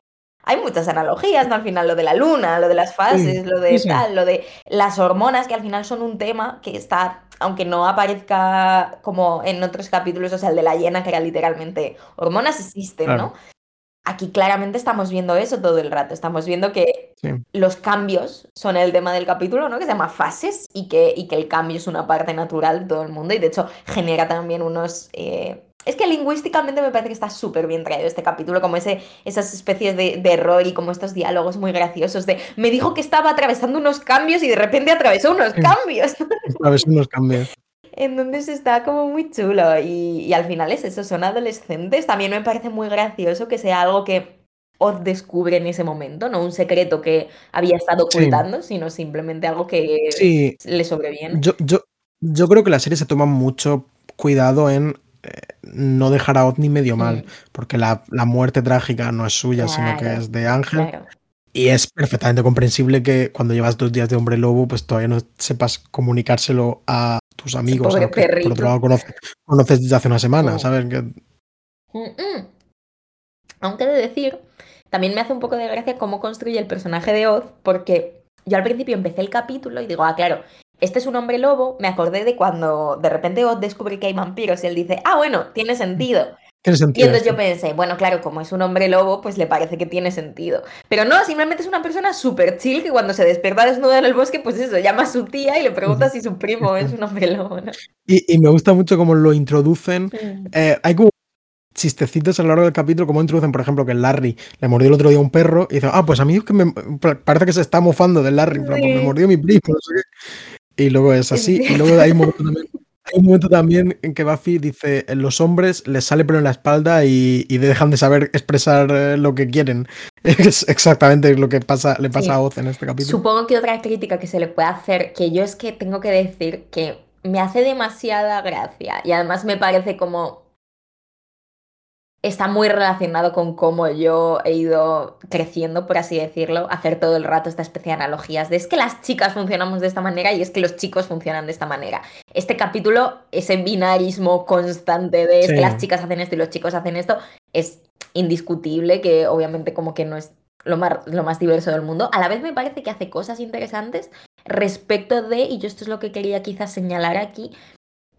hay muchas analogías, ¿no? Al final lo de la luna, lo de las fases, lo de tal, lo de las hormonas, que al final son un tema que está, aunque no aparezca como en otros capítulos, o sea, el de la hiena, que era literalmente hormonas existen, ¿no? Aquí claramente estamos viendo eso todo el rato. Estamos viendo que los cambios son el tema del capítulo, ¿no? Que se llama fases y que, y que el cambio es una parte natural de todo el mundo y de hecho genera también unos... Eh, es que lingüísticamente me parece que está súper bien traído este capítulo, como ese, esas especies de, error y como estos diálogos muy graciosos de me dijo que estaba atravesando unos cambios y de repente atravesó unos cambios. Atravesó unos cambios. Entonces está como muy chulo y, y, al final es eso, son adolescentes. También me parece muy gracioso que sea algo que Oz descubre en ese momento, no un secreto que había estado ocultando, sino simplemente algo que le sobreviene. Yo, yo, yo creo que la serie se toma mucho cuidado en no dejar a Oz ni medio mal, porque la, muerte trágica no es suya, sino que es de Ángel. Y es perfectamente comprensible que cuando llevas dos días de hombre lobo, pues todavía no sepas comunicárselo a tus amigos, por otro lado conoces, desde hace una semana, mm. ¿sabes? Aunque de decir, también me hace un poco de gracia cómo construye el personaje de Oz, porque yo al principio empecé el capítulo y digo, ah, claro, este es un hombre lobo, me acordé de cuando de repente Oz descubre que hay vampiros y él dice, ah, bueno, tiene sentido. Tiene sentido. Y entonces yo pensé, bueno, claro, como es un hombre lobo, pues le parece que tiene sentido. Pero no, simplemente es una persona súper chill que cuando se despierta desnuda en el bosque, pues eso, llama a su tía y le pregunta si su primo es un hombre lobo. ¿no? Y, me gusta mucho cómo lo introducen. Eh, hay como chistecitos a lo largo del capítulo, como introducen, por ejemplo, que Larry le mordió el otro día un perro y dice, ah, pues a mí es que me parece que se está mofando del Larry, pero me mordió mi primo. Y luego es así. Y luego hay un momento también, hay un momento también en que Buffy dice, los hombres les sale pelo en la espalda y, dejan de saber expresar eh, lo que quieren. Es exactamente lo que pasa, le pasa a Oz en este capítulo. Supongo que otra crítica que se le puede hacer, que yo es que tengo que decir que me hace demasiada gracia y además me parece como está muy relacionado con cómo yo he ido creciendo, por así decirlo, hacer todo el rato esta especie de analogías de es que las chicas funcionamos de esta manera y es que los chicos funcionan de esta manera. Este capítulo, ese binarismo constante de es que las chicas hacen esto y los chicos hacen esto, es indiscutible que obviamente como que no es lo más, lo más diverso del mundo. A la vez me parece que hace cosas interesantes respecto de, y yo esto es lo que quería quizás señalar aquí,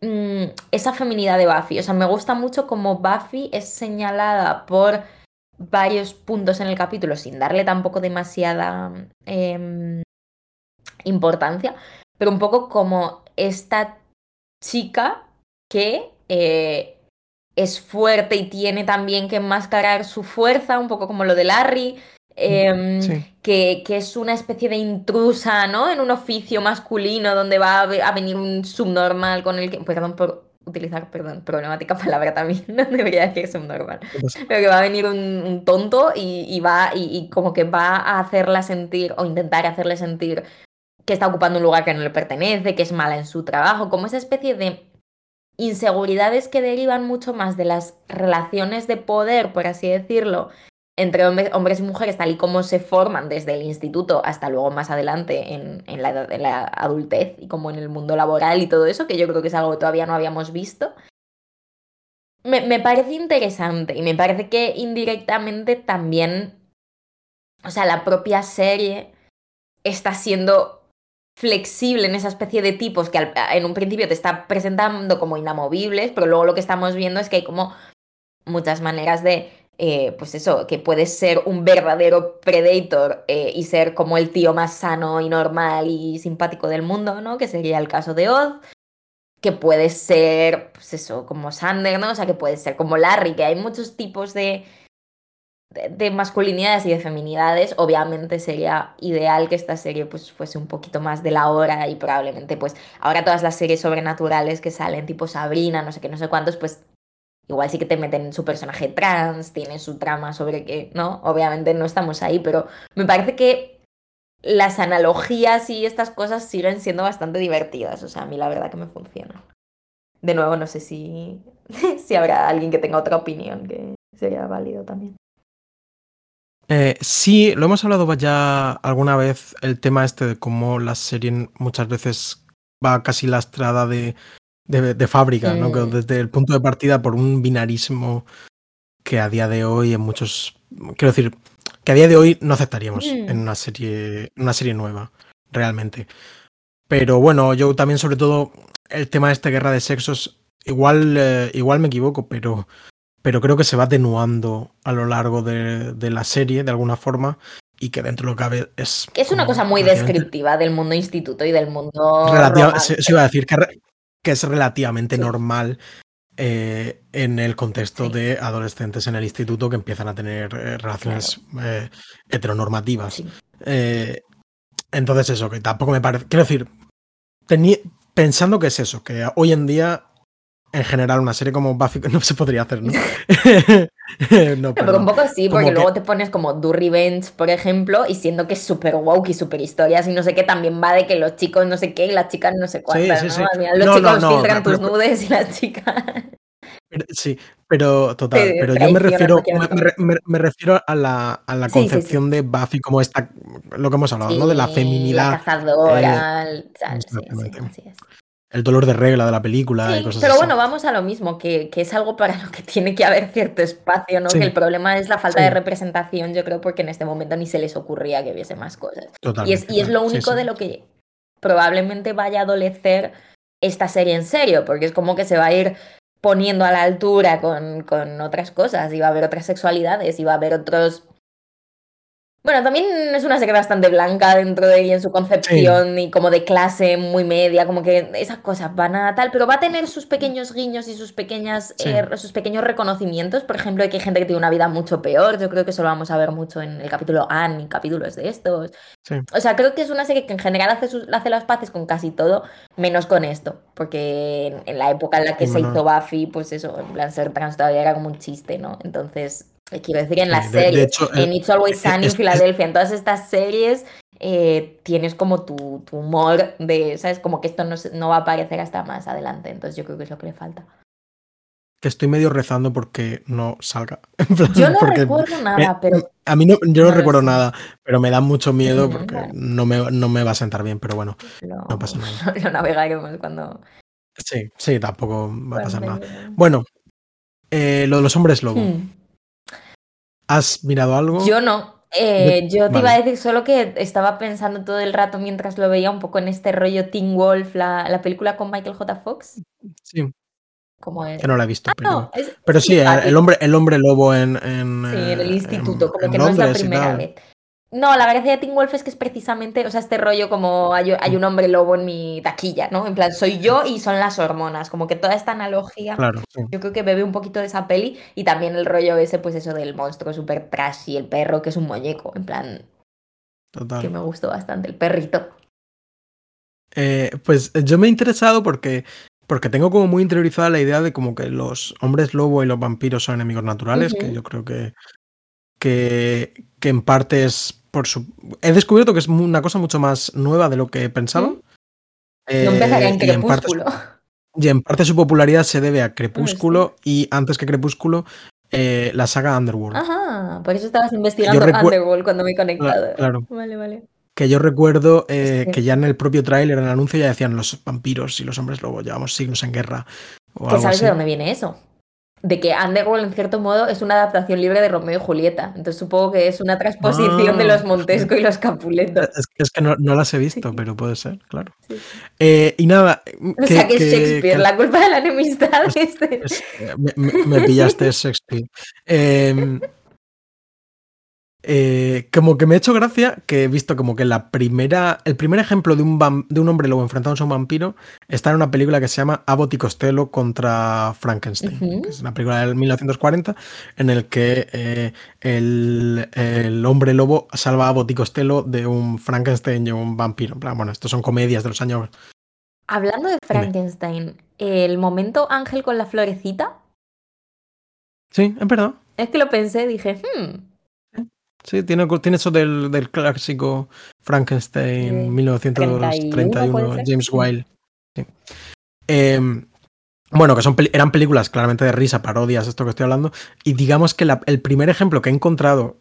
Mm, esa feminidad de Buffy. O sea, me gusta mucho como Buffy es señalada por varios puntos en el capítulo sin darle tampoco demasiada em, importancia, pero un poco como esta chica que eh, es fuerte y tiene también que enmascarar su fuerza, un poco como lo de Larry, Em, que, que, es una especie de intrusa, ¿no? En un oficio masculino donde va a, venir un subnormal con el que. Perdón por utilizar, perdón, problemática palabra también, no debería decir subnormal. Pero que va a venir un, tonto y, va, y, como que va a hacerla sentir, o intentar hacerle sentir que está ocupando un lugar que no le pertenece, que es mala en su trabajo, como esa especie de inseguridades que derivan mucho más de las relaciones de poder, por así decirlo, entre hombres y mujeres, tal y como se forman desde el instituto hasta luego más adelante en, la, adultez y como en el mundo laboral y todo eso, que yo creo que es algo que todavía no habíamos visto. Me, me parece interesante y me parece que indirectamente también o sea, la propia serie está siendo flexible en esa especie de tipos que al- en un principio te está presentando como inamovibles, pero luego lo que estamos viendo es que hay como muchas maneras de, eh, pues eso, que puedes ser un verdadero predator eh, y ser como el tío más sano y normal y simpático del mundo, ¿no? Que sería el caso de Oz. Que puedes ser, pues eso, como Sander, ¿no? O sea, que puedes ser como Larry, que hay muchos tipos de, de, de masculinidades y de feminidades. Obviamente sería ideal que esta serie pues fuese un poquito más de la hora y probablemente pues ahora todas las series sobrenaturales que salen, tipo Sabrina, no sé qué, no sé cuántos, pues igual sí que te meten su personaje trans, tiene su trama sobre que, ¿no? Obviamente no estamos ahí, pero me parece que las analogías y estas cosas siguen siendo bastante divertidas. O sea, a mí la verdad que me funcionan. De nuevo, no sé si, si habrá alguien que tenga otra opinión que sería válido también. Eh, sí, lo hemos hablado ya alguna vez, el tema este de cómo la serie muchas veces va casi lastrada de, de, de fábrica, ¿no? Que desde el punto de partida por un binarismo que a día de hoy en muchos... Quiero decir, que a día de hoy no aceptaríamos Mm. en una serie, una serie nueva, realmente. Pero bueno, yo también sobre todo el tema de esta guerra de sexos, igual, eh, igual me equivoco, pero, pero creo que se va atenuando a lo largo de, de la serie, de alguna forma, y que dentro de lo que cabe es... Que es una cosa muy descriptiva del mundo instituto y del mundo. relativa- se, se iba a decir que, re- que es relativamente Sí. normal eh, en el contexto Sí. de adolescentes en el instituto que empiezan a tener eh, relaciones eh, heteronormativas. Sí. Entonces eso, que tampoco me parece... Quiero decir, pensando que es eso, que hoy en día, en general, una serie como Buffy no se podría hacer, ¿no? no, Pero, un poco sí, porque que- luego te pones como Do Revenge, por ejemplo, y siendo que es súper woke y súper historias y no sé qué, también va de que los chicos no sé qué y las chicas no sé cuántas, sí, ¿no? sí. Final los No, chicos no, filtran tus nudes y las chicas. Pero- Sí, pero total, pero yo me refiero, me, me me- refiero a la, a la Sí, sí, sí. concepción de Buffy como esta, lo que hemos hablado, ¿no? De la Sí, feminidad, La cazadora, el- tal, sí, sí, así es. El dolor de regla de la película y Sí, cosas pero así. bueno, vamos a lo mismo, que, que es algo para lo que tiene que haber cierto espacio, ¿no? Sí. Que el problema es la falta Sí. de representación, yo creo, porque en este momento ni se les ocurría que hubiese más cosas. Y Totalmente, es, y es lo único de lo que probablemente vaya a adolecer esta serie en serio, porque es como que se va a ir poniendo a la altura con, con otras cosas, y va a haber otras sexualidades, y va a haber otros... Bueno, también es una serie bastante blanca dentro de ella en su concepción y como de clase muy media, como que esas cosas van a tal, pero va a tener sus pequeños guiños y sus pequeñas Sí. eh, sus pequeños reconocimientos, por ejemplo, que hay gente que tiene una vida mucho peor, yo creo que eso lo vamos a ver mucho en el capítulo Anne y capítulos de estos. Sí. O sea, creo que es una serie que en general hace, sus- hace las paces con casi todo, menos con esto. Porque en, en la época en la que se hizo Buffy, pues eso, en plan ser trans todavía era como un chiste, ¿no? Entonces, quiero decir, en la Sí, de- de serie, hecho, en eh, It's Always eh, Sunny en Filadelfia, en todas estas series, eh, tienes como tu, tu humor de, ¿sabes? Como que esto no, no va a aparecer hasta más adelante. Entonces, yo creo que es lo que le falta. Que estoy medio rezando porque no salga. Yo no recuerdo me- nada, pero a mí no, yo No recuerdo nada, pero me da mucho miedo porque no me, no me va a sentar bien, pero bueno, no pasa nada. lo navegaremos cuando... Sí, sí, tampoco va a pasar nada. Bueno, eh, lo de los hombres lobo. Hmm. ¿Has mirado algo? Yo no. Eh, yo te Vale. iba a decir solo que estaba pensando todo el rato mientras lo veía un poco en este rollo Teen Wolf, la, la película con Michael J. Fox. Sí, Como es. que no la he visto, pero, No, es pero sí, el, simpático. el hombre, el hombre lobo en, en, Sí, en el eh, instituto, en- como que no es la Londres primera vez. No, la gracia de Teen Wolf es que es precisamente, o sea, este rollo como hay, hay un hombre lobo en mi taquilla, ¿no? En plan, soy yo y son las hormonas, como que toda esta analogía. Claro, sí. Yo creo que bebe un poquito de esa peli y también el rollo ese, pues eso del monstruo súper trashy, el perro que es un muñeco, en plan, Total. que me gustó bastante, el perrito. Eh, pues yo me he interesado porque, porque tengo como muy interiorizada la idea de como que los hombres lobo y los vampiros son enemigos naturales, que yo creo que, que, que en parte es por su... He descubierto que es una cosa mucho más nueva de lo que pensaba. Mm. No empezaría en Eh, y en parte su- Crepúsculo. Y en parte su popularidad se debe a Crepúsculo y antes que Crepúsculo, eh, la saga Underworld. Ajá, por eso estabas investigando Underworld cuando me he conectado. claro. Vale, vale. Que yo recuerdo eh, Sí. que ya en el propio tráiler, en el anuncio, ya decían los vampiros y los hombres lobo, llevamos siglos en guerra. O ¿Que algo sabes así. de dónde viene eso? De que Underworld en cierto modo es una adaptación libre de Romeo y Julieta. Entonces supongo que es una transposición de los Ah, Montesco y los Capuleto. es, es que no, no las he visto, Sí. pero puede ser, claro. Sí. Eh, y nada, O sea que es Shakespeare, que- la culpa de la enemistad es es- me, me- pillaste es Shakespeare. Eh, eh, como que me ha hecho gracia que he visto como que la primera, el primer ejemplo de un, vam- de un hombre lobo enfrentándose a un vampiro está en una película que se llama Abbott y Costello contra Frankenstein, que es una película del 1940 en el que eh, el, el hombre lobo salva a Abbott y Costello de un Frankenstein y un vampiro. Bueno, estos son comedias de los años... Hablando de Frankenstein, el momento Ángel con la florecita, Sí, es verdad. es que lo pensé, dije, hmm, Sí, tiene, tiene eso del, del clásico Frankenstein Sí. 1931, 31, puede ser. James. Wilde. Sí. Em, bueno, que son eran películas claramente de risa, parodias, esto que estoy hablando. Y digamos que la- el primer ejemplo que he encontrado,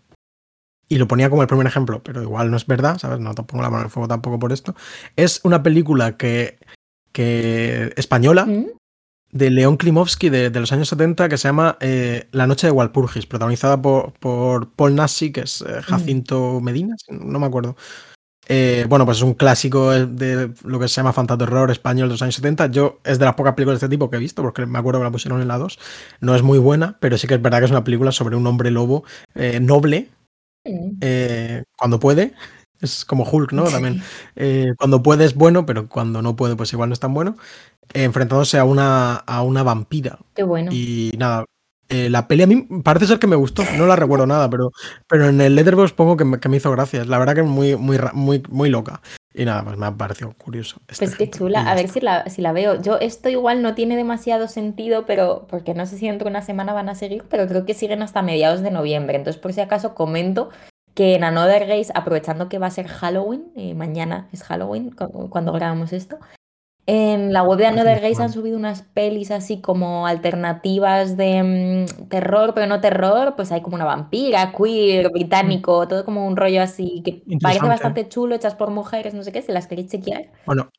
y lo ponía como el primer ejemplo, pero igual no es verdad, ¿sabes? No te pongo la mano en el fuego tampoco por esto. Es una película que, que española. De León Klimovsky de, de los años 70 que se llama eh, La noche de Walpurgis, protagonizada por, por Paul Nassi, que es eh, Jacinto Medina, no me acuerdo. Eh, bueno, pues es un clásico de lo que se llama fantaterror español de los años 70. Yo es de las pocas películas de este tipo que he visto, porque me acuerdo que la pusieron en la 2. No es muy buena, pero sí que es verdad que es una película sobre un hombre lobo noble, cuando puede. Es como Hulk, ¿no? También. Eh, cuando puede es bueno, pero cuando no puede, pues igual no es tan bueno. Eh, enfrentándose a una, a una vampira. Qué bueno. Y nada, eh, la peli a mí parece ser que me gustó, no la recuerdo nada, pero, pero en el Letterboxd pongo que me, que me hizo gracias. La verdad que es muy, muy, muy, muy loca. Y nada, pues me ha parecido curioso. este Pues qué chula, a ver si la, si la veo. Yo esto igual no tiene demasiado sentido, pero porque no sé si dentro de una semana van a seguir, pero creo que siguen hasta mediados de noviembre. Entonces, por si acaso, comento que en Another Race, aprovechando que va a ser Halloween, eh, mañana es Halloween cu- cuando grabamos esto, en la web de Another semana. han subido unas pelis así como alternativas de mm, terror, pero no terror, pues hay como una vampira, queer, británico, todo como un rollo así que parece bastante chulo, hechas por mujeres, no sé qué, si las queréis chequear. Bueno,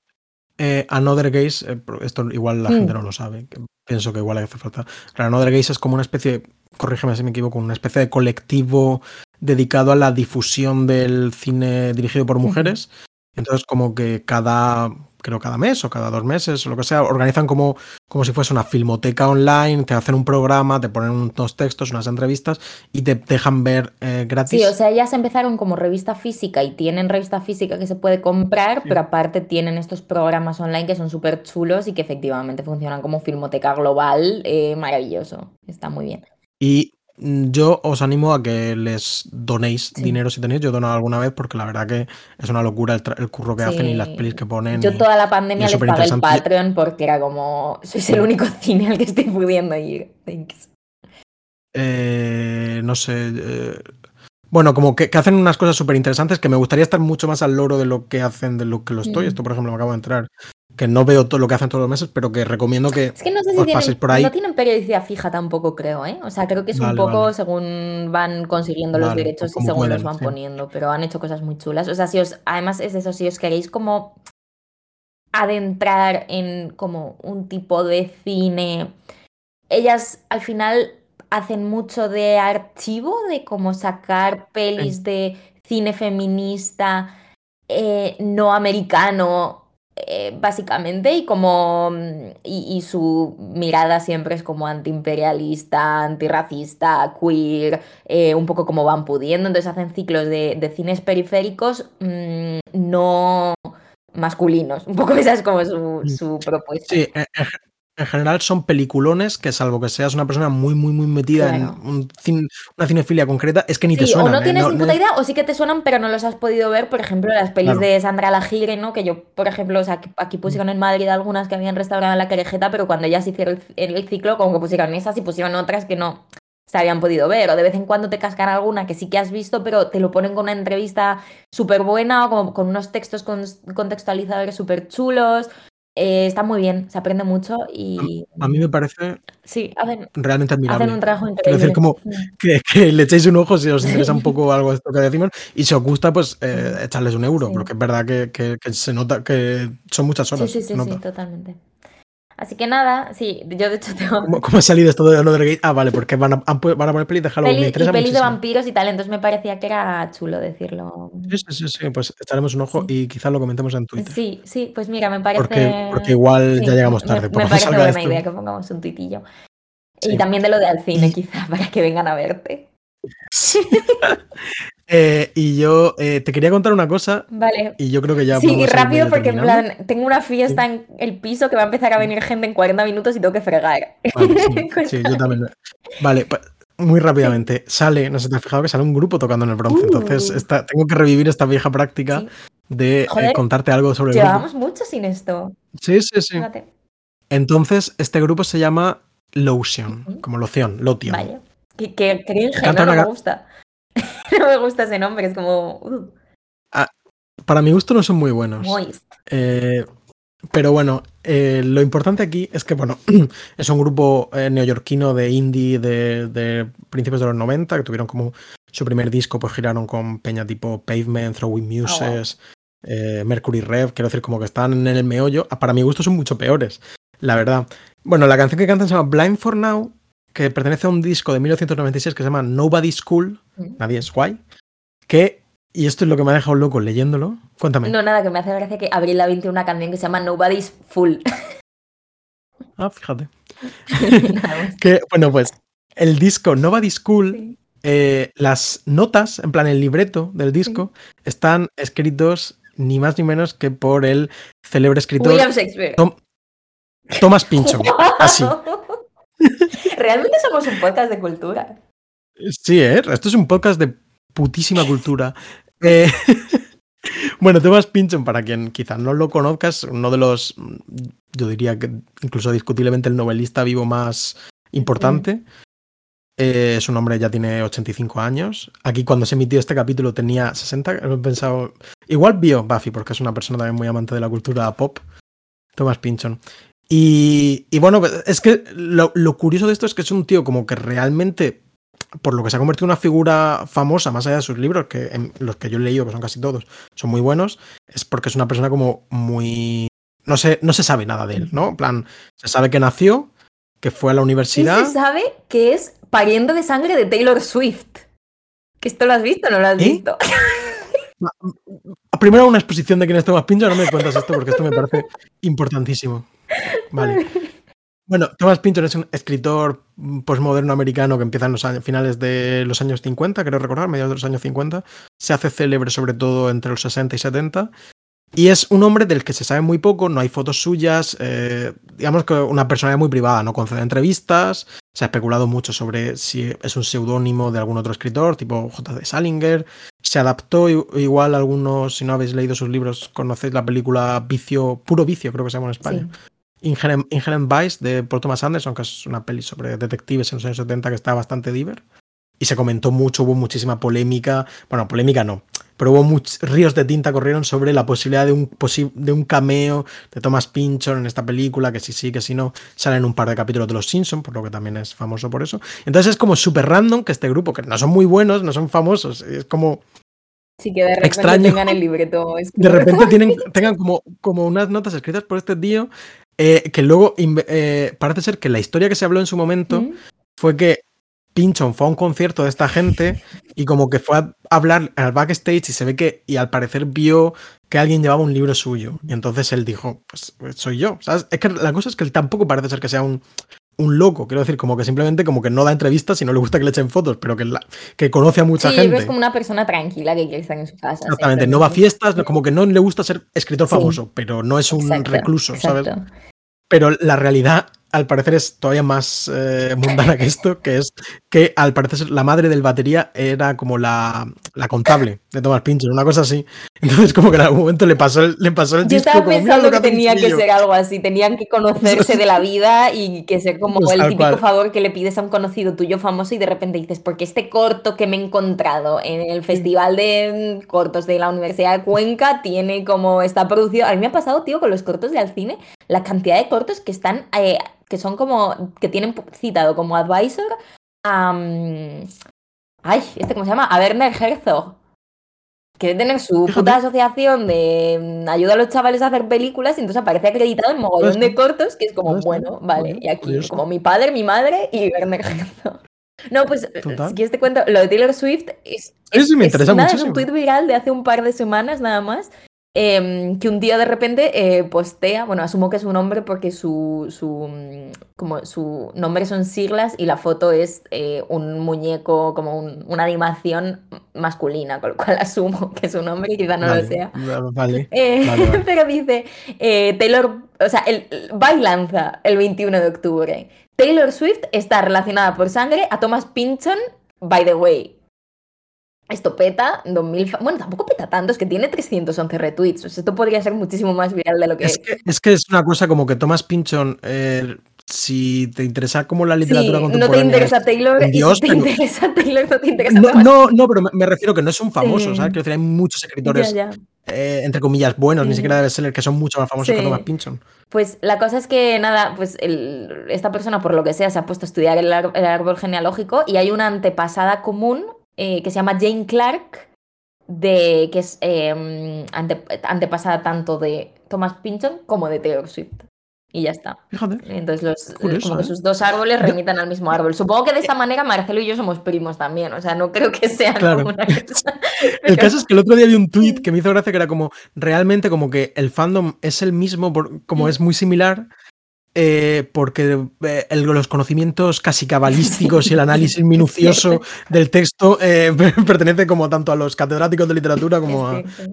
eh, Another Gaze, eh, esto igual la Mm. gente no lo sabe, que pienso que igual hace falta. Pero Another Gaze es como una especie, corrígeme si me equivoco, una especie de colectivo dedicado a la difusión del cine dirigido por mujeres. Entonces, como que cada, creo cada mes o cada dos meses o lo que sea, organizan como, como si fuese una filmoteca online, te hacen un programa, te ponen unos textos, unas entrevistas y te dejan ver eh, gratis. Sí, o sea, ellas empezaron como revista física y tienen revista física que se puede comprar, Sí. pero aparte tienen estos programas online que son súper chulos y que efectivamente funcionan como filmoteca global. eh, maravilloso, está muy bien. Y yo os animo a que les donéis Sí. dinero si tenéis. Yo he donado alguna vez porque la verdad que es una locura el, el curro que hacen y las pelis que ponen. Yo y- toda la pandemia es les pagué el. Patreon porque era como, sois el único cine al que estoy pudiendo ir. Thanks. eh, no sé. eh, bueno, como que, que hacen unas cosas súper interesantes que me gustaría estar mucho más al loro de lo que hacen de lo que lo estoy. Mm. Esto, por ejemplo, me acabo de entrar. Que no veo todo lo que hacen todos los meses, pero que recomiendo que Es que no sé si os tienen, paséis por ahí. no tienen periodicidad fija tampoco, creo, ¿eh? O sea, creo que es un poco vale. según van consiguiendo los derechos y según los van sí. poniendo, pero han hecho cosas muy chulas. O sea, si os, además es eso, si os queréis como adentrar en como un tipo de cine, ellas al final hacen mucho de archivo, de como sacar pelis de cine feminista eh, no americano, eh, básicamente, y como mm, y, y su mirada siempre es como antiimperialista, antirracista, queer, eh, un poco como van pudiendo, entonces hacen ciclos de, de cines periféricos mm, no masculinos, un poco esa es como su, su propuesta. Sí, en, en ge- en general son peliculones que, salvo que seas una persona muy, muy, muy metida Claro. en un cin- una cinefilia concreta, es que ni te Sí, o suenan. no ¿eh? tienes No- ni no- puta idea, o sí que te suenan, pero no los has podido ver. Por ejemplo, las pelis Claro. de Sandra Lagire, ¿no? Que yo, por ejemplo, o sea, aquí, aquí pusieron en Madrid algunas que habían restaurado en la Querejeta, pero cuando se hicieron el, el ciclo, como que pusieron esas y pusieron otras que no se habían podido ver. O de vez en cuando te cascan alguna que sí que has visto, pero te lo ponen con una entrevista súper buena o como con unos textos con- contextualizadores súper chulos. Eh, está muy bien, se aprende mucho y A mí me parece sí, hacen, realmente admirable. hacen un trabajo Quiero increíble. decir, como que, que le echéis un ojo si os interesa un poco algo de esto que decimos y si os gusta, pues eh, echarles un euro, Sí. porque es verdad que, que- que se nota que son muchas Sí, horas. sí, sí, nota. sí, totalmente. Así que nada, sí, yo de hecho tengo... ¿Cómo, cómo ha salido esto de Another Gate? Ah, vale, porque van a, van a poner pelis de Halloween. me Peli- y interesa pelis de vampiros y tal, entonces me parecía que era chulo decirlo. Sí, sí, sí, sí, pues echaremos un ojo y quizás lo comentemos en Twitter. Sí, sí, pues mira, me parece... Porque, porque igual sí, ya llegamos me- tarde. Me, lo que parece buena esto. idea que pongamos un tuitillo. Sí. Y también de lo de al cine, Y- quizá, para que vengan a verte. Eh, y yo eh, te quería contar una cosa Vale. y yo creo que ya. Sí, y rápido porque en plan, tengo una fiesta en el piso que va a empezar a venir gente en 40 minutos y tengo que fregar. Vale, sí, sí, yo también. Vale, muy rápidamente. Sale, no sé te has fijado que sale un grupo tocando en el bronce. Entonces Uh. esta- tengo que revivir esta vieja práctica Sí. de eh, contarte algo sobre el grupo. Llevábamos mucho sin esto. Sí, sí, sí. Fíjate. Entonces, este grupo se llama Lotion, como loción, Lotion. Vaya. Que, que cringe, no, me gusta. no me gusta ese nombre, es como... uh, Para mi gusto no son muy buenos. moist. Eh, pero bueno, eh, lo importante aquí es que, bueno, es un grupo eh, neoyorquino de indie de, de principios de los 90 que tuvieron como su primer disco, pues giraron con peña tipo Pavement, Throwing Muses, eh, Mercury Rev, quiero decir, como que están en el meollo. Ah, Para mi gusto son mucho peores, la verdad. Bueno, la canción que cantan se llama Blind for Now, que pertenece a un disco de 1996 que se llama Nobody's Cool, Mm. nadie es guay, que, y esto es lo que me ha dejado loco leyéndolo, cuéntame. No, nada, que me hace gracia que Abril Lavigne tiene una canción que se llama Nobody's Full. Ah, fíjate. Que, bueno, pues el disco Nobody's Cool, Sí. eh, las notas, en plan el libreto del disco, están escritos ni más ni menos que por el célebre escritor William Shakespeare. Tom- Thomas Pynchon. Así. Realmente somos un podcast de cultura. Sí, ¿eh? Esto es un podcast de putísima cultura. Eh, bueno, Thomas Pynchon, para quien quizás no lo conozcas, uno de los, yo diría que incluso discutiblemente el novelista vivo más importante. Eh, su nombre ya tiene 85 años. Aquí cuando se emitió este capítulo tenía 60. He pensado, igual vio Buffy porque es una persona también muy amante de la cultura pop. Thomas Pynchon. Y, y bueno, es que lo, lo curioso de esto es que es un tío como que realmente por lo que se ha convertido en una figura famosa, más allá de sus libros, que en los que yo he leído, que son casi todos, son muy buenos, es porque es una persona como muy... No se, no se sabe nada de él, ¿no? En plan, se sabe que nació, que fue a la Y universidad... se sabe que es pariente de sangre de Taylor Swift. ¿Que esto lo has visto o no lo has ¿Eh? visto? Primero una exposición de quién es Thomas Pynchon, no me cuentas esto porque esto me parece importantísimo. Vale. Bueno, Thomas Pynchon es un escritor postmoderno americano que empieza en los años, finales de los años 50, creo recordar, mediados de los años 50. Se hace célebre sobre todo entre los 60 y 70. Y es un hombre del que se sabe muy poco, no hay fotos suyas, eh, digamos que una personalidad muy privada, no concede entrevistas, se ha especulado mucho sobre si es un seudónimo de algún otro escritor, tipo J.D. Salinger, se adaptó igual algunos, si no habéis leído sus libros, conocéis la película Vicio, Puro Vicio, creo que se llama en España. Inherent, Inherent Vice de Paul Thomas Anderson, que es una peli sobre detectives en los años 70 que está bastante diver. Y se comentó mucho, hubo muchísima polémica. Bueno, polémica no, pero hubo muchos ríos de tinta corrieron sobre la posibilidad de un, posi- de un cameo de Thomas Pynchon en esta película, que si sí, que si no, salen un par de capítulos de Los Simpsons, por lo que también es famoso por eso. Entonces es como súper random que este grupo, que no son muy buenos, no son famosos, es como Sí, que de repente Extraño. tengan el libreto. de repente tienen, tengan como, como unas notas escritas por este tío, eh, que luego eh, parece ser que la historia que se habló en su momento Mm. fue que Pinchon fue a un concierto de esta gente y como que fue a hablar al backstage y se ve que, y al parecer vio que alguien llevaba un libro suyo. Y entonces él dijo, pues soy yo. ¿sabes? Es que la cosa es que él tampoco parece ser que sea un, un loco, quiero decir, como que simplemente como que no da entrevistas y no le gusta que le echen fotos, pero que, la- que conoce a mucha Sí, gente. es como una persona tranquila que quiere estar en su casa. Exactamente, no va a fiestas, como que no le gusta ser escritor Sí. famoso, pero no es un Exacto, recluso, ¿sabes? Pero la realidad, al parecer, es todavía más eh, mundana que esto, que es que al parecer la madre del batería era como la, la contable de Thomas Pinchon, una cosa así. Entonces, como que en algún momento le pasó el, le pasó el Yo disco. estaba como, "Mira pensando que tenía que chiquillo". ser algo así, tenían que conocerse de la vida y que ser como Pues el típico cual. favor que le pides a un conocido tuyo famoso y de repente dices, porque este corto que me he encontrado en el Festival de Cortos de la Universidad de Cuenca tiene como, está producido, a mí me ha pasado, tío, con los cortos de al cine, la cantidad de cortos que están, eh, que son como, que tienen citado como advisor a... ay, ¿este cómo se llama? A Werner Herzog. quiere tener su puta asociación de mm, ayuda a los chavales a hacer películas y entonces aparece acreditado en mogollón de cortos que es como, bueno, vale, y aquí como mi padre, mi madre y Werner No, pues eh, si quieres te cuento, lo de Taylor Swift es, es, me interesa es un tweet viral de hace un par de semanas nada más, Em, que un día de repente eh, postea, bueno, asumo que es un hombre porque su, su, mm, como su nombre son siglas y la foto es eh, un muñeco, como una animación masculina, con lo cual asumo que es un hombre y quizá no lo sea. Vale, eh, Pero dice, Taylor, o sea, el, bailanza el 21 de octubre. Taylor Swift está relacionada por sangre a Thomas Pynchon, by the way. Esto peta 2000. Bueno, tampoco peta tanto, es que tiene 311 retweets. esto podría ser muchísimo más viral de lo que es. Que, es que es una cosa como que Thomas Pinchon. Eh, si te interesa como la literatura sí, contemporánea. No te interesa Taylor. Dios, si te interesa Taylor, no te interesa. No, no, no, pero me refiero que no es un famoso, ¿sabes? Quiero decir, hay muchos escritores, eh, entre comillas, buenos, ni siquiera debe ser que son mucho más famosos que Thomas Pinchon. Pues la cosa es que, nada, pues esta persona, por lo que sea, se ha puesto a estudiar el, el árbol genealógico y hay una antepasada común eh, que se llama Jane Clark, de, que es em, antepasada tanto de Thomas Pynchon como de Taylor Swift. Y ya está. Entonces los, como que ¿eh? sus dos árboles remitan al mismo árbol. Supongo que de esta manera Marcelo y yo somos primos también. O sea, no creo que sea claro. una El caso es que el otro día vi un tweet que me hizo gracia que era como realmente como que el fandom es el mismo, como es muy similar, eh, porque eh, los conocimientos casi cabalísticos y el análisis minucioso del texto eh, pertenece como tanto a los catedráticos de literatura como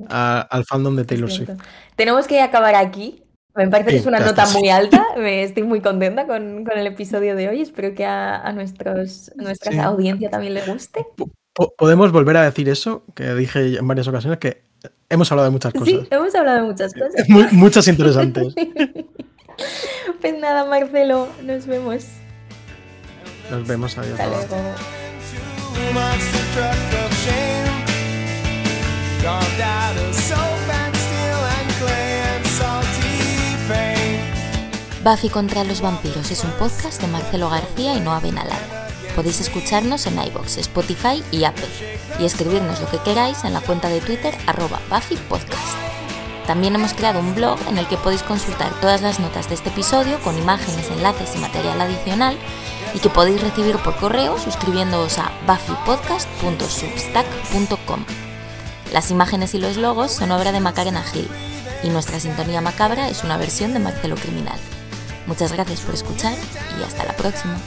al fandom de Taylor Swift. Tenemos que acabar aquí. Me parece que es una nota muy alta. estoy muy contenta con, el episodio de hoy. Espero que a, nuestros, nuestra audiencia también le guste. Podemos volver a decir eso, que dije en varias ocasiones, que hemos hablado de muchas cosas. Sí, hemos hablado de muchas cosas. muchas interesantes. Pues nada, Marcelo, nos vemos. Nos vemos, adiós. Hasta luego. Buffy contra los vampiros es un podcast de Marcelo García y Noa Benalal. Podéis escucharnos en iBox, Spotify y Apple y escribirnos lo que queráis en la cuenta de Twitter arroba Buffy Podcast. También hemos creado un blog en el que podéis consultar todas las notas de este episodio con imágenes, enlaces y material adicional y que podéis recibir por correo suscribiéndoos a buffypodcast.substack.com. Las imágenes y los logos son obra de Macarena Gil y nuestra sintonía macabra es una versión de Marcelo Criminal. Muchas gracias por escuchar y hasta la próxima.